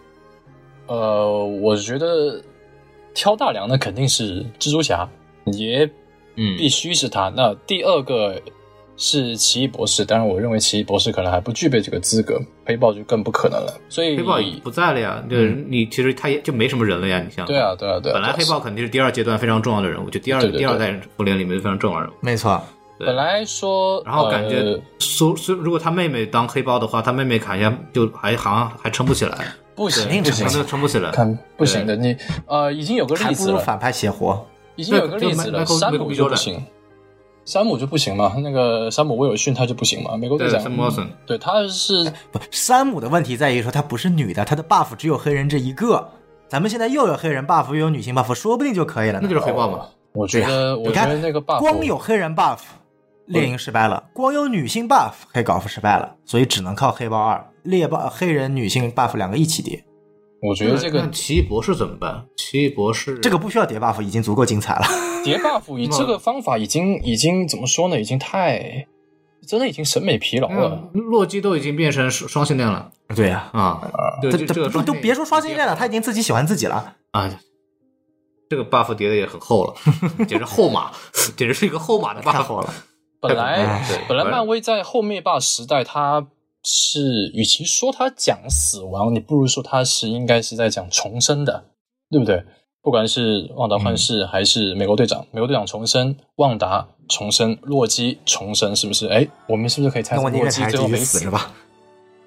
呃，我觉得挑大梁的肯定是蜘蛛侠，也
嗯
必须是他。那第二个是奇异博士，当然我认为奇异博士可能还不具备这个资格，黑豹就更不可能了。所以
黑豹已不在了呀，就是你其实他也就没什么人了呀，你像。
对啊，对啊，对啊。
本来黑豹肯定是第二阶段非常重要的人物，就第二
对对对
第二代复联里面非常重要的人物。
没错，
本来说，
然后感觉
呃
苏苏、如果他妹妹当黑豹的话，他妹妹好像就还好像还撑不起来，
不行
肯定成
不行
可，能撑不起来。
看不行的。你呃，已经有个
还
例子了，
不如反派邪活。
已经有个例子了，
对就
山
Michael-
姆就不行，山姆就不行嘛。那个山姆威尔逊他就不行嘛。美国队长对他是
不，山姆的问题在于说他不是女的，他的 buff 只有黑人这一个。咱们现在又有黑人 buff，又有女性 buff，说不定就可以了呢。
那就是黑豹嘛。
我觉得，我觉
你看
得那个 buff
光有黑人 buff，猎鹰失败了；光有女性 buff，黑寡妇失败了。所以只能靠黑豹二、猎豹、黑人、女性 buff 两个一起叠。
我觉得这个
奇异博士怎么办？奇异博士
这个不需要叠 buff，已经足够精彩了。
叠 buff 以这个方法已经已经怎么说呢？已经太真的已经审美疲劳了。
嗯洛基都已经变成双双性恋了
对呀、
啊！对，
这
就这个双性恋
这都别说双性恋了，他已经自己喜欢自己了。
啊，这个 buff 叠的也很厚了，[LAUGHS] 简直厚马，简直是一个厚马的 buff。
了，
本来本来漫威在后灭霸时代，它是与其说他讲死亡，你不如说他是应该是在讲重生的，对不对？不管是旺达幻视还是美国队长，美国队长重生，旺达重生，洛基重生，是不是？哎，我们是不是可以猜
那我宁
测洛基最后没死
吧。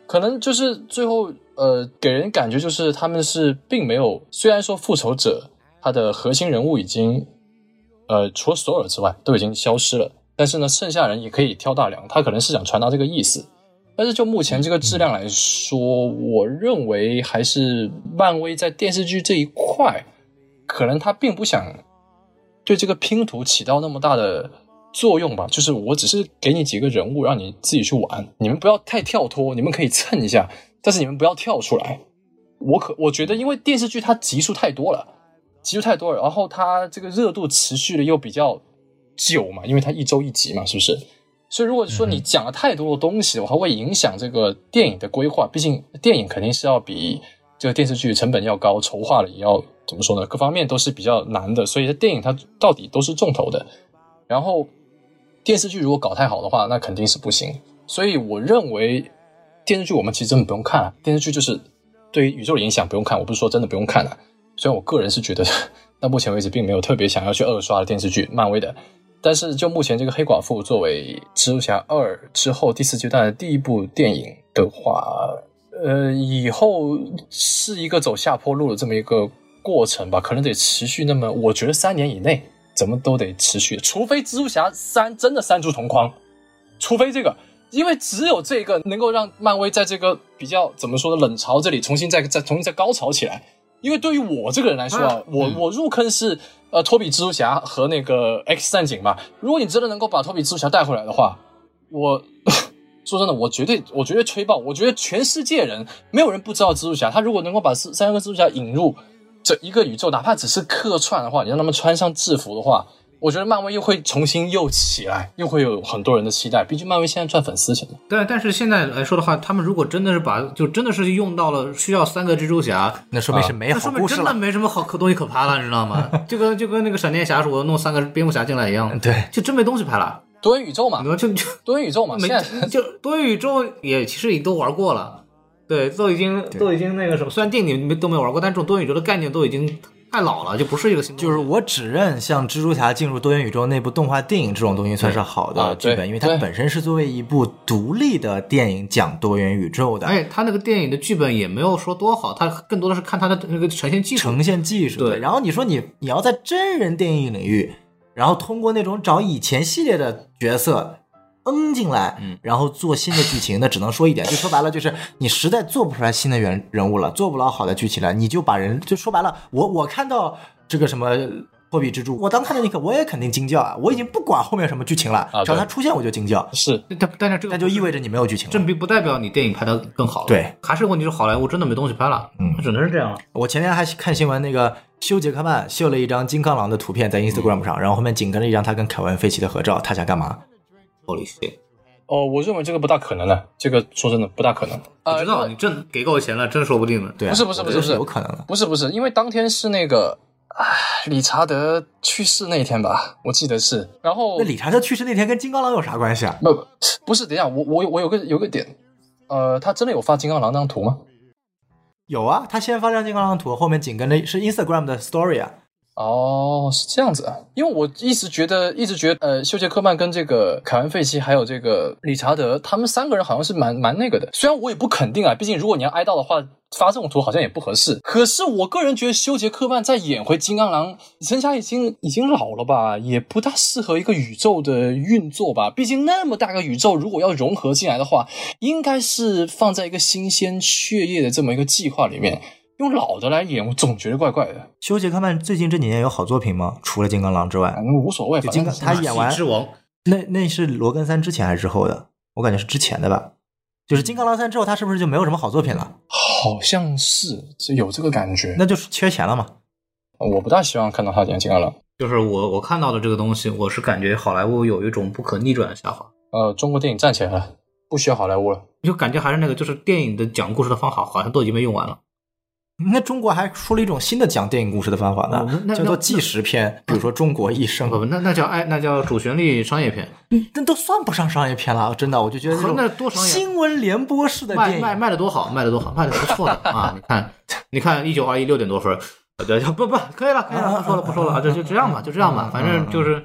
可能就是最后呃，给人感觉就是他们是并没有，虽然说复仇者他的核心人物已经呃除了索尔之外都已经消失了，但是呢，剩下人也可以挑大梁，他可能是想传达这个意思。但是就目前这个质量来说，我认为还是漫威在电视剧这一块，可能他并不想对这个拼图起到那么大的作用吧。就是我只是给你几个人物，让你自己去玩，你们不要太跳脱，你们可以蹭一下，但是你们不要跳出来。我可我觉得，因为电视剧它集数太多了，集数太多了，然后它这个热度持续的又比较久嘛，因为它一周一集嘛，是不是？所以如果说你讲了太多的东西的话，会影响这个电影的规划。毕竟电影肯定是要比这个电视剧成本要高，筹划了也要怎么说呢？各方面都是比较难的，所以电影它到底都是重头的。然后电视剧如果搞太好的话，那肯定是不行。所以我认为电视剧我们其实根本不用看啊，电视剧就是对于宇宙的影响不用看。我不是说真的不用看啊，虽然我个人是觉得 [LAUGHS] 到目前为止并没有特别想要去二刷的电视剧，漫威的。但是就目前这个黑寡妇作为蜘蛛侠二之后第四阶段的第一部电影的话，呃，以后是一个走下坡路的这么一个过程吧，可能得持续那么，我觉得三年以内怎么都得持续，除非蜘蛛侠三真的三足同框，除非这个，因为只有这个能够让漫威在这个比较怎么说呢冷潮这里重新再再重新再高潮起来。因为对于我这个人来说啊
啊，
我我入坑是呃托比蜘蛛侠和那个 X 战警嘛。如果你真的能够把托比蜘蛛侠带回来的话，我 [LAUGHS] 说真的，我绝对我绝对吹爆，我觉得全世界人没有人不知道蜘蛛侠。他如果能够把三三个蜘蛛侠引入这一个宇宙，哪怕只是客串的话，你让他们穿上制服的话，我觉得漫威又会重新又起来，又会有很多人的期待。毕竟漫威现在赚粉丝钱的。
但但是现在来说的话，他们如果真的是把就真的是用到了需要三个蜘蛛侠，
那说明是没
那说明
好故事了。
真的没什么好可东西可拍了，你知道吗？[LAUGHS] 就跟就跟那个闪电侠说弄三个蝙蝠侠进来一样，
对，
就真没东西拍了。
多元宇宙嘛
就就
多元宇宙嘛，
没
现在
就多元宇宙也其实也都玩过了，对，都已经都已经那个什么，虽然电影没都没玩过，但这种多元宇宙的概念都已经太老了，就不是一个新。
就是我只认像蜘蛛侠进入多元宇宙那部动画电影这种东西算是好的剧本，因为它本身是作为一部独立的电影讲多元宇宙的
而且他那个电影的剧本也没有说多好，他更多的是看他的那个呈现技术。
呈现技术。
对
然后你说你你要在真人电影领域，然后通过那种找以前系列的角色。嗯，进来，嗯然后做新的剧情，那只能说一点，就说白了，就是你实在做不出来新的人人物了，做不了好的剧情了，你就把人就说白了，我我看到这个什么托破壁之助，我当看到那刻我也肯定惊叫啊！我已经不管后面什么剧情了，
啊
只要他出现我就惊叫，
是
但但是这个
那就意味着你没有剧情了。
这并不代表你电影拍的更好了。
对，
还是问题是好莱坞真的没东西拍了，
嗯
只能是这样了。
我前天还看新闻，那个休·杰克曼秀了一张金刚狼的图片在 Instagram 上，然后后面紧跟着一张他跟凯文·费奇的合照，他想干嘛
？holy shit！
哦，我认为这个不大可能的，这个说真的不大可能。
不知道你真给够钱了，真说不定呢。
对啊、
不是不是不是不是
有可能的。
不是不是，因为当天是那个，唉，理查德去世那一天吧，我记得是。然后
那理查德去世那天跟金刚狼有啥关系啊？
不不是，等一下，我我我有个有个点，呃，他真的有发金刚狼那张图吗？
有啊，他先发张金刚狼图，后面紧跟着是 Instagram 的 Story 啊。
哦，是这样子啊，因为我一直觉得，一直觉得，呃，休杰克曼跟这个凯文·费奇还有这个理查德，他们三个人好像是蛮蛮那个的。虽然我也不肯定啊，毕竟如果你要挨悼的话，发这种图好像也不合适。可是我个人觉得，休杰克曼再演回金刚狼，人家已经已经老了吧，也不大适合一个宇宙的运作吧。毕竟那么大个宇宙，如果要融合进来的话，应该是放在一个新鲜血液的这么一个计划里面。用老的来演，我总觉得怪怪的。
休·杰克曼最近这几年有好作品吗？除了金刚狼之外，
反正无所谓，
就
反正
金刚他演完
之王，
那那是罗根三之前还是之后的？我感觉是之前的吧。就是金刚狼三之后，他是不是就没有什么好作品了？
好像是，是有这个感觉。
那就是缺钱了嘛。
我不大希望看到他演金刚狼。
就是我我看到的这个东西，我是感觉好莱坞有一种不可逆转的下滑，
呃，中国电影站起来了，不需要好莱坞了。
就感觉还是那个，就是电影的讲故事的方法好像都已经被用完了。
那中国还出了一种新的讲电影故事的方法
哦
呢，
那
叫做纪实片，比如说《中国一生
不》，不，那那叫哎，那叫主旋律商业片，
那都算不上商业片了。真的，我就觉得
那多商业
新闻联播式的
卖
电影，
卖卖的多好，卖的多好，卖的不错的啊！你看，你看一九二一六点多分对，不不，可以了，可以了，不说了，不说了啊，就就这样吧，就这样吧，反正就是，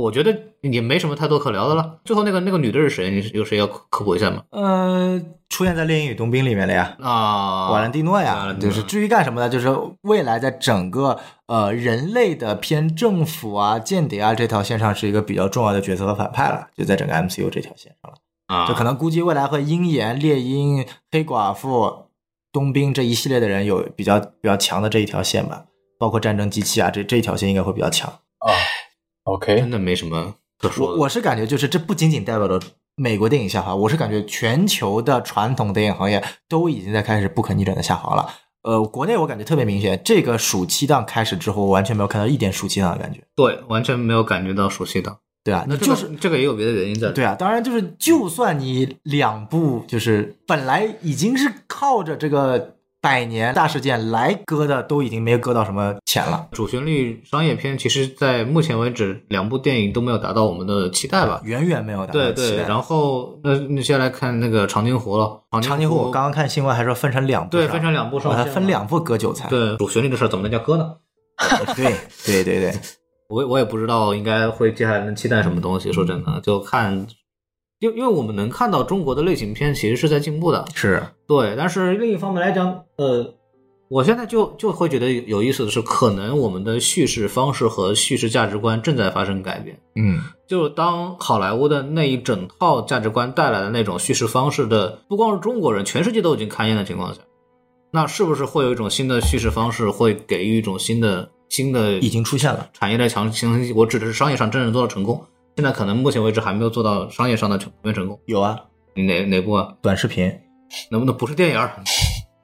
我觉得也没什么太多可聊的了。最后那个那个女的是谁？你有谁要科普一下吗？
呃，出现在《猎鹰与冬兵》里面了呀。
啊，
瓦兰蒂诺呀，
诺
就是至于干什么呢？就是未来在整个呃人类的偏政府啊、间谍啊这条线上是一个比较重要的角色和反派了，就在整个 MCU 这条线上了。
啊，
就可能估计未来和鹰眼、猎鹰、黑寡妇、冬兵这一系列的人有比较比较强的这一条线吧，包括战争机器啊，这这一条线应该会比较强。
啊，OK，
真的没什么可说的。
我我是感觉就是这不仅仅代表着美国电影下滑，我是感觉全球的传统电影行业都已经在开始不可逆转的下滑了。呃，国内我感觉特别明显，这个暑期档开始之后，我完全没有看到一点暑期档的感觉。
对，完全没有感觉到暑期档。
对啊，
那这个
就是
这个也有别的原因在。
对啊，当然就是，就算你两部就是本来已经是靠着这个百年大事件来割的，都已经没割到什么钱了，
主旋律商业片，其实在目前为止，两部电影都没有达到我们的期待吧？
远远没有达到
对对，
期待。
然后那那接下来看那个长津湖了。
长津湖，我刚刚看新闻还说分成两部上，
对分成两部上
把它分两部割韭菜。
对主旋律的事儿怎么能叫割呢？
对对对对，[LAUGHS]
我我也不知道应该会接下来能期待什么东西。说真的，就看，因因为我们能看到中国的类型片其实是在进步的，
是
对。但是另一方面来讲，呃，我现在就就会觉得有意思的是，可能我们的叙事方式和叙事价值观正在发生改变。
嗯，
就是当好莱坞的那一整套价值观带来的那种叙事方式的，不光是中国人，全世界都已经看厌的情况下，那是不是会有一种新的叙事方式，会给予一种新的新的
已经出现了。
产业的强强？我指的是商业上真正做到成功，现在可能目前为止还没有做到商业上的普遍成功。
有啊，
哪哪部啊？
短视频，
能不能不是电影儿？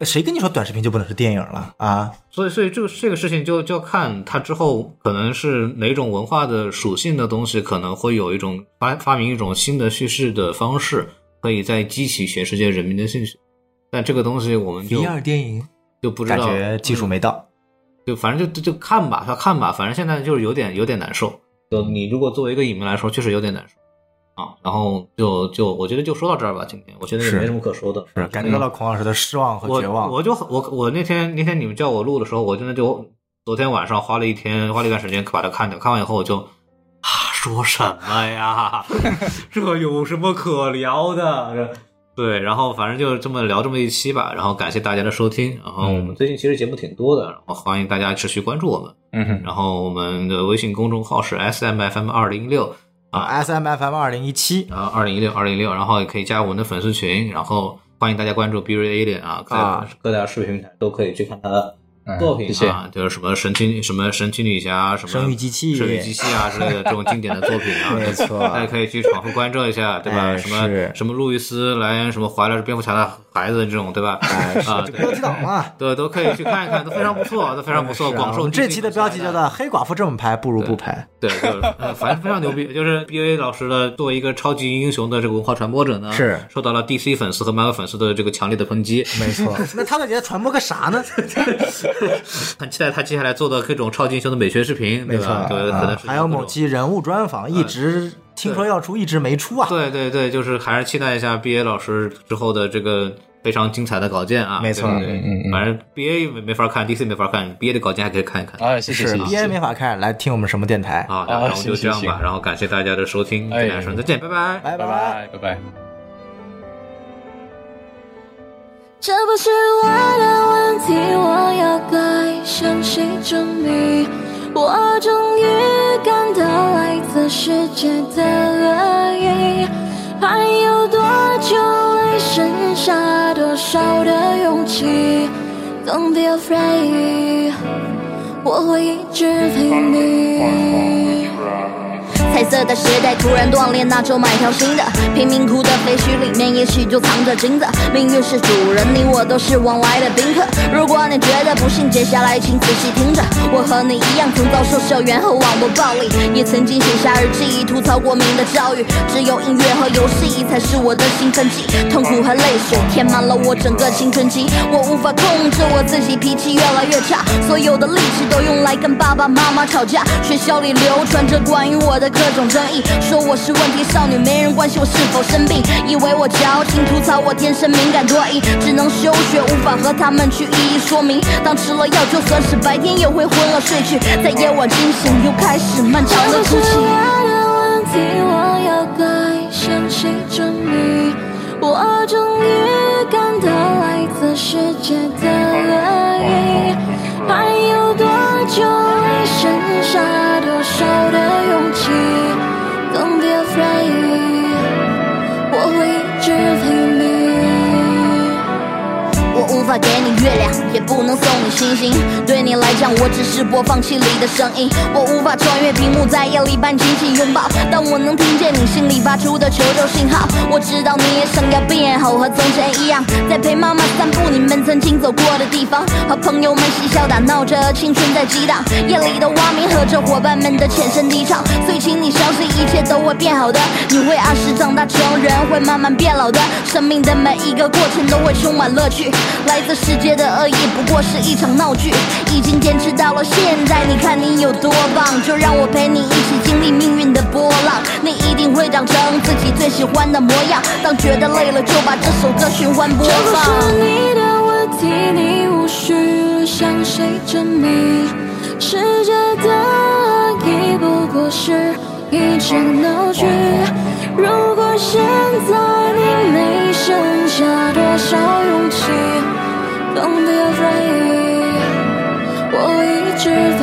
谁跟你说短视频就不能是电影了啊？
所以，所以这个这个事情就就要看它之后可能是哪种文化的属性的东西，可能会有一种发发明一种新的叙事的方式，可以再激起全世界人民的兴趣。但这个东西我们就
VR 电影
就不知道，
感觉技术没到。
就反正就就就看吧，他看吧，反正现在就是有点有点难受。就你如果作为一个影迷来说，确实有点难受啊。然后就就我觉得就说到这儿吧，今天我觉得也没什么可说的。
是感觉到了孔老师的失望和绝望。
我我就我我那天那天你们叫我录的时候，我真的就昨天晚上花了一天花了一段时间把它看掉，看完以后我就啊说什么呀？[LAUGHS] 这有什么可聊的？这对，然后反正就这么聊这么一期吧，然后感谢大家的收听，然后我们最近其实节目挺多的，然后欢迎大家持续关注我们，
嗯哼，
然后我们的微信公众号是 S M F M 二零六啊
，S M F M 二零一七
然后二零一六二零一六，然后也可以加我们的粉丝群，然后欢迎大家关注 B r A 点啊，各大视频平台都可以去看他作品啊，就是什么神奇什么神奇女侠，什么
生育机器
生育机器啊之类的这种经典的作品啊，[LAUGHS]
没错
大家可以去反复关注一下，对吧？
哎
什么什么路易斯莱恩什么怀了是蝙蝠侠的孩子这种，对吧？
哎，
啊
这个标题党嘛。
对，都可以去看一看，都非常不错，都非常不错，广受
这期的标题叫做《黑寡妇这么拍不如不拍
对，就是呃，反正非常牛逼。就是 B A 老师的作为一个超级英雄的这个文化传播者呢，
是
受到了 D C 粉丝和漫威粉丝的这个强烈的抨击。》。
没错，[LAUGHS] 那他到底在传播个啥呢？[LAUGHS]
很期待他接下来做的各种超级英雄的美学视频，
没错，
对吧？对，可能
啊还有某期人物专访，一直听说要出，一直没出啊。
对对对，就是还是期待一下 B A 老师之后的这个非常精彩的稿件啊。
没错
对对
嗯嗯嗯
反正 B A 没没法看，D C 没法看，B A 的稿件还可以看一看。
啊，谢谢
B A。没法看，来听我们什么电台？
啊，然后就这样吧，然后感谢大家的收听，大家说再见，拜拜。
拜
拜拜拜拜。
这不是我的问题，我要该向谁证明？我终于感到来自世界的恶意，还有多久还剩下多少的勇气？Don't be afraid，我会一直陪你。彩色的鞋带突然断裂，那就买条新的。贫民窟的废墟里面，也许就藏着金子。命运是主人，你我都是往来的宾客。如果你觉得不幸，接下来请仔细听着。我和你一样，曾遭受校园和网络暴力，也曾经写下日记，吐槽过民的教育。只有音乐和游戏才是我的兴奋剂，痛苦和泪水填满了我整个青春期。我无法控制我自己，脾气越来越差，所有的力气都用来跟爸爸妈妈吵架。学校里流传着关于我的各种争议，说我是问题少女，没人关心我是否生病，以为我矫情，吐槽我天生敏感多疑，只能休学，无法和他们去一一说明。当吃了药，就算是白天也会昏了睡去，在夜晚惊醒，又开始漫长的哭泣。我的问题，我要该向谁证明？我终于感到来自世界的恶意，还有多久还剩下多少的勇气？Don't be afraid，我无法给你月亮，也不能送你星星。对你来讲，我只是播放器里的声音。我无法穿越屏幕，在夜里般紧紧拥抱，但我能听见你心里发出的求救信号。我知道你也想要变好，和从前一样，在陪妈妈散步你们曾经走过的地方，和朋友们嬉笑打闹着，青春在激荡。夜里的蛙鸣和着伙伴们的浅声低唱，所以请你相信一切都会变好的。你会按时长大成人，会慢慢变老的。生命的每一个过程都会充满乐趣。来自世界的恶意不过是一场闹剧，已经坚持到了现在，你看你有多棒！就让我陪你一起经历命运的波浪，你一定会长成自己最喜欢的模样。当觉得累了，就把这首歌循环播放。这是你的问题，你无需向谁证明。世界的恶意不过是一场闹剧。如果现在你没剩下多少勇气，Don't be afraid，我一直陪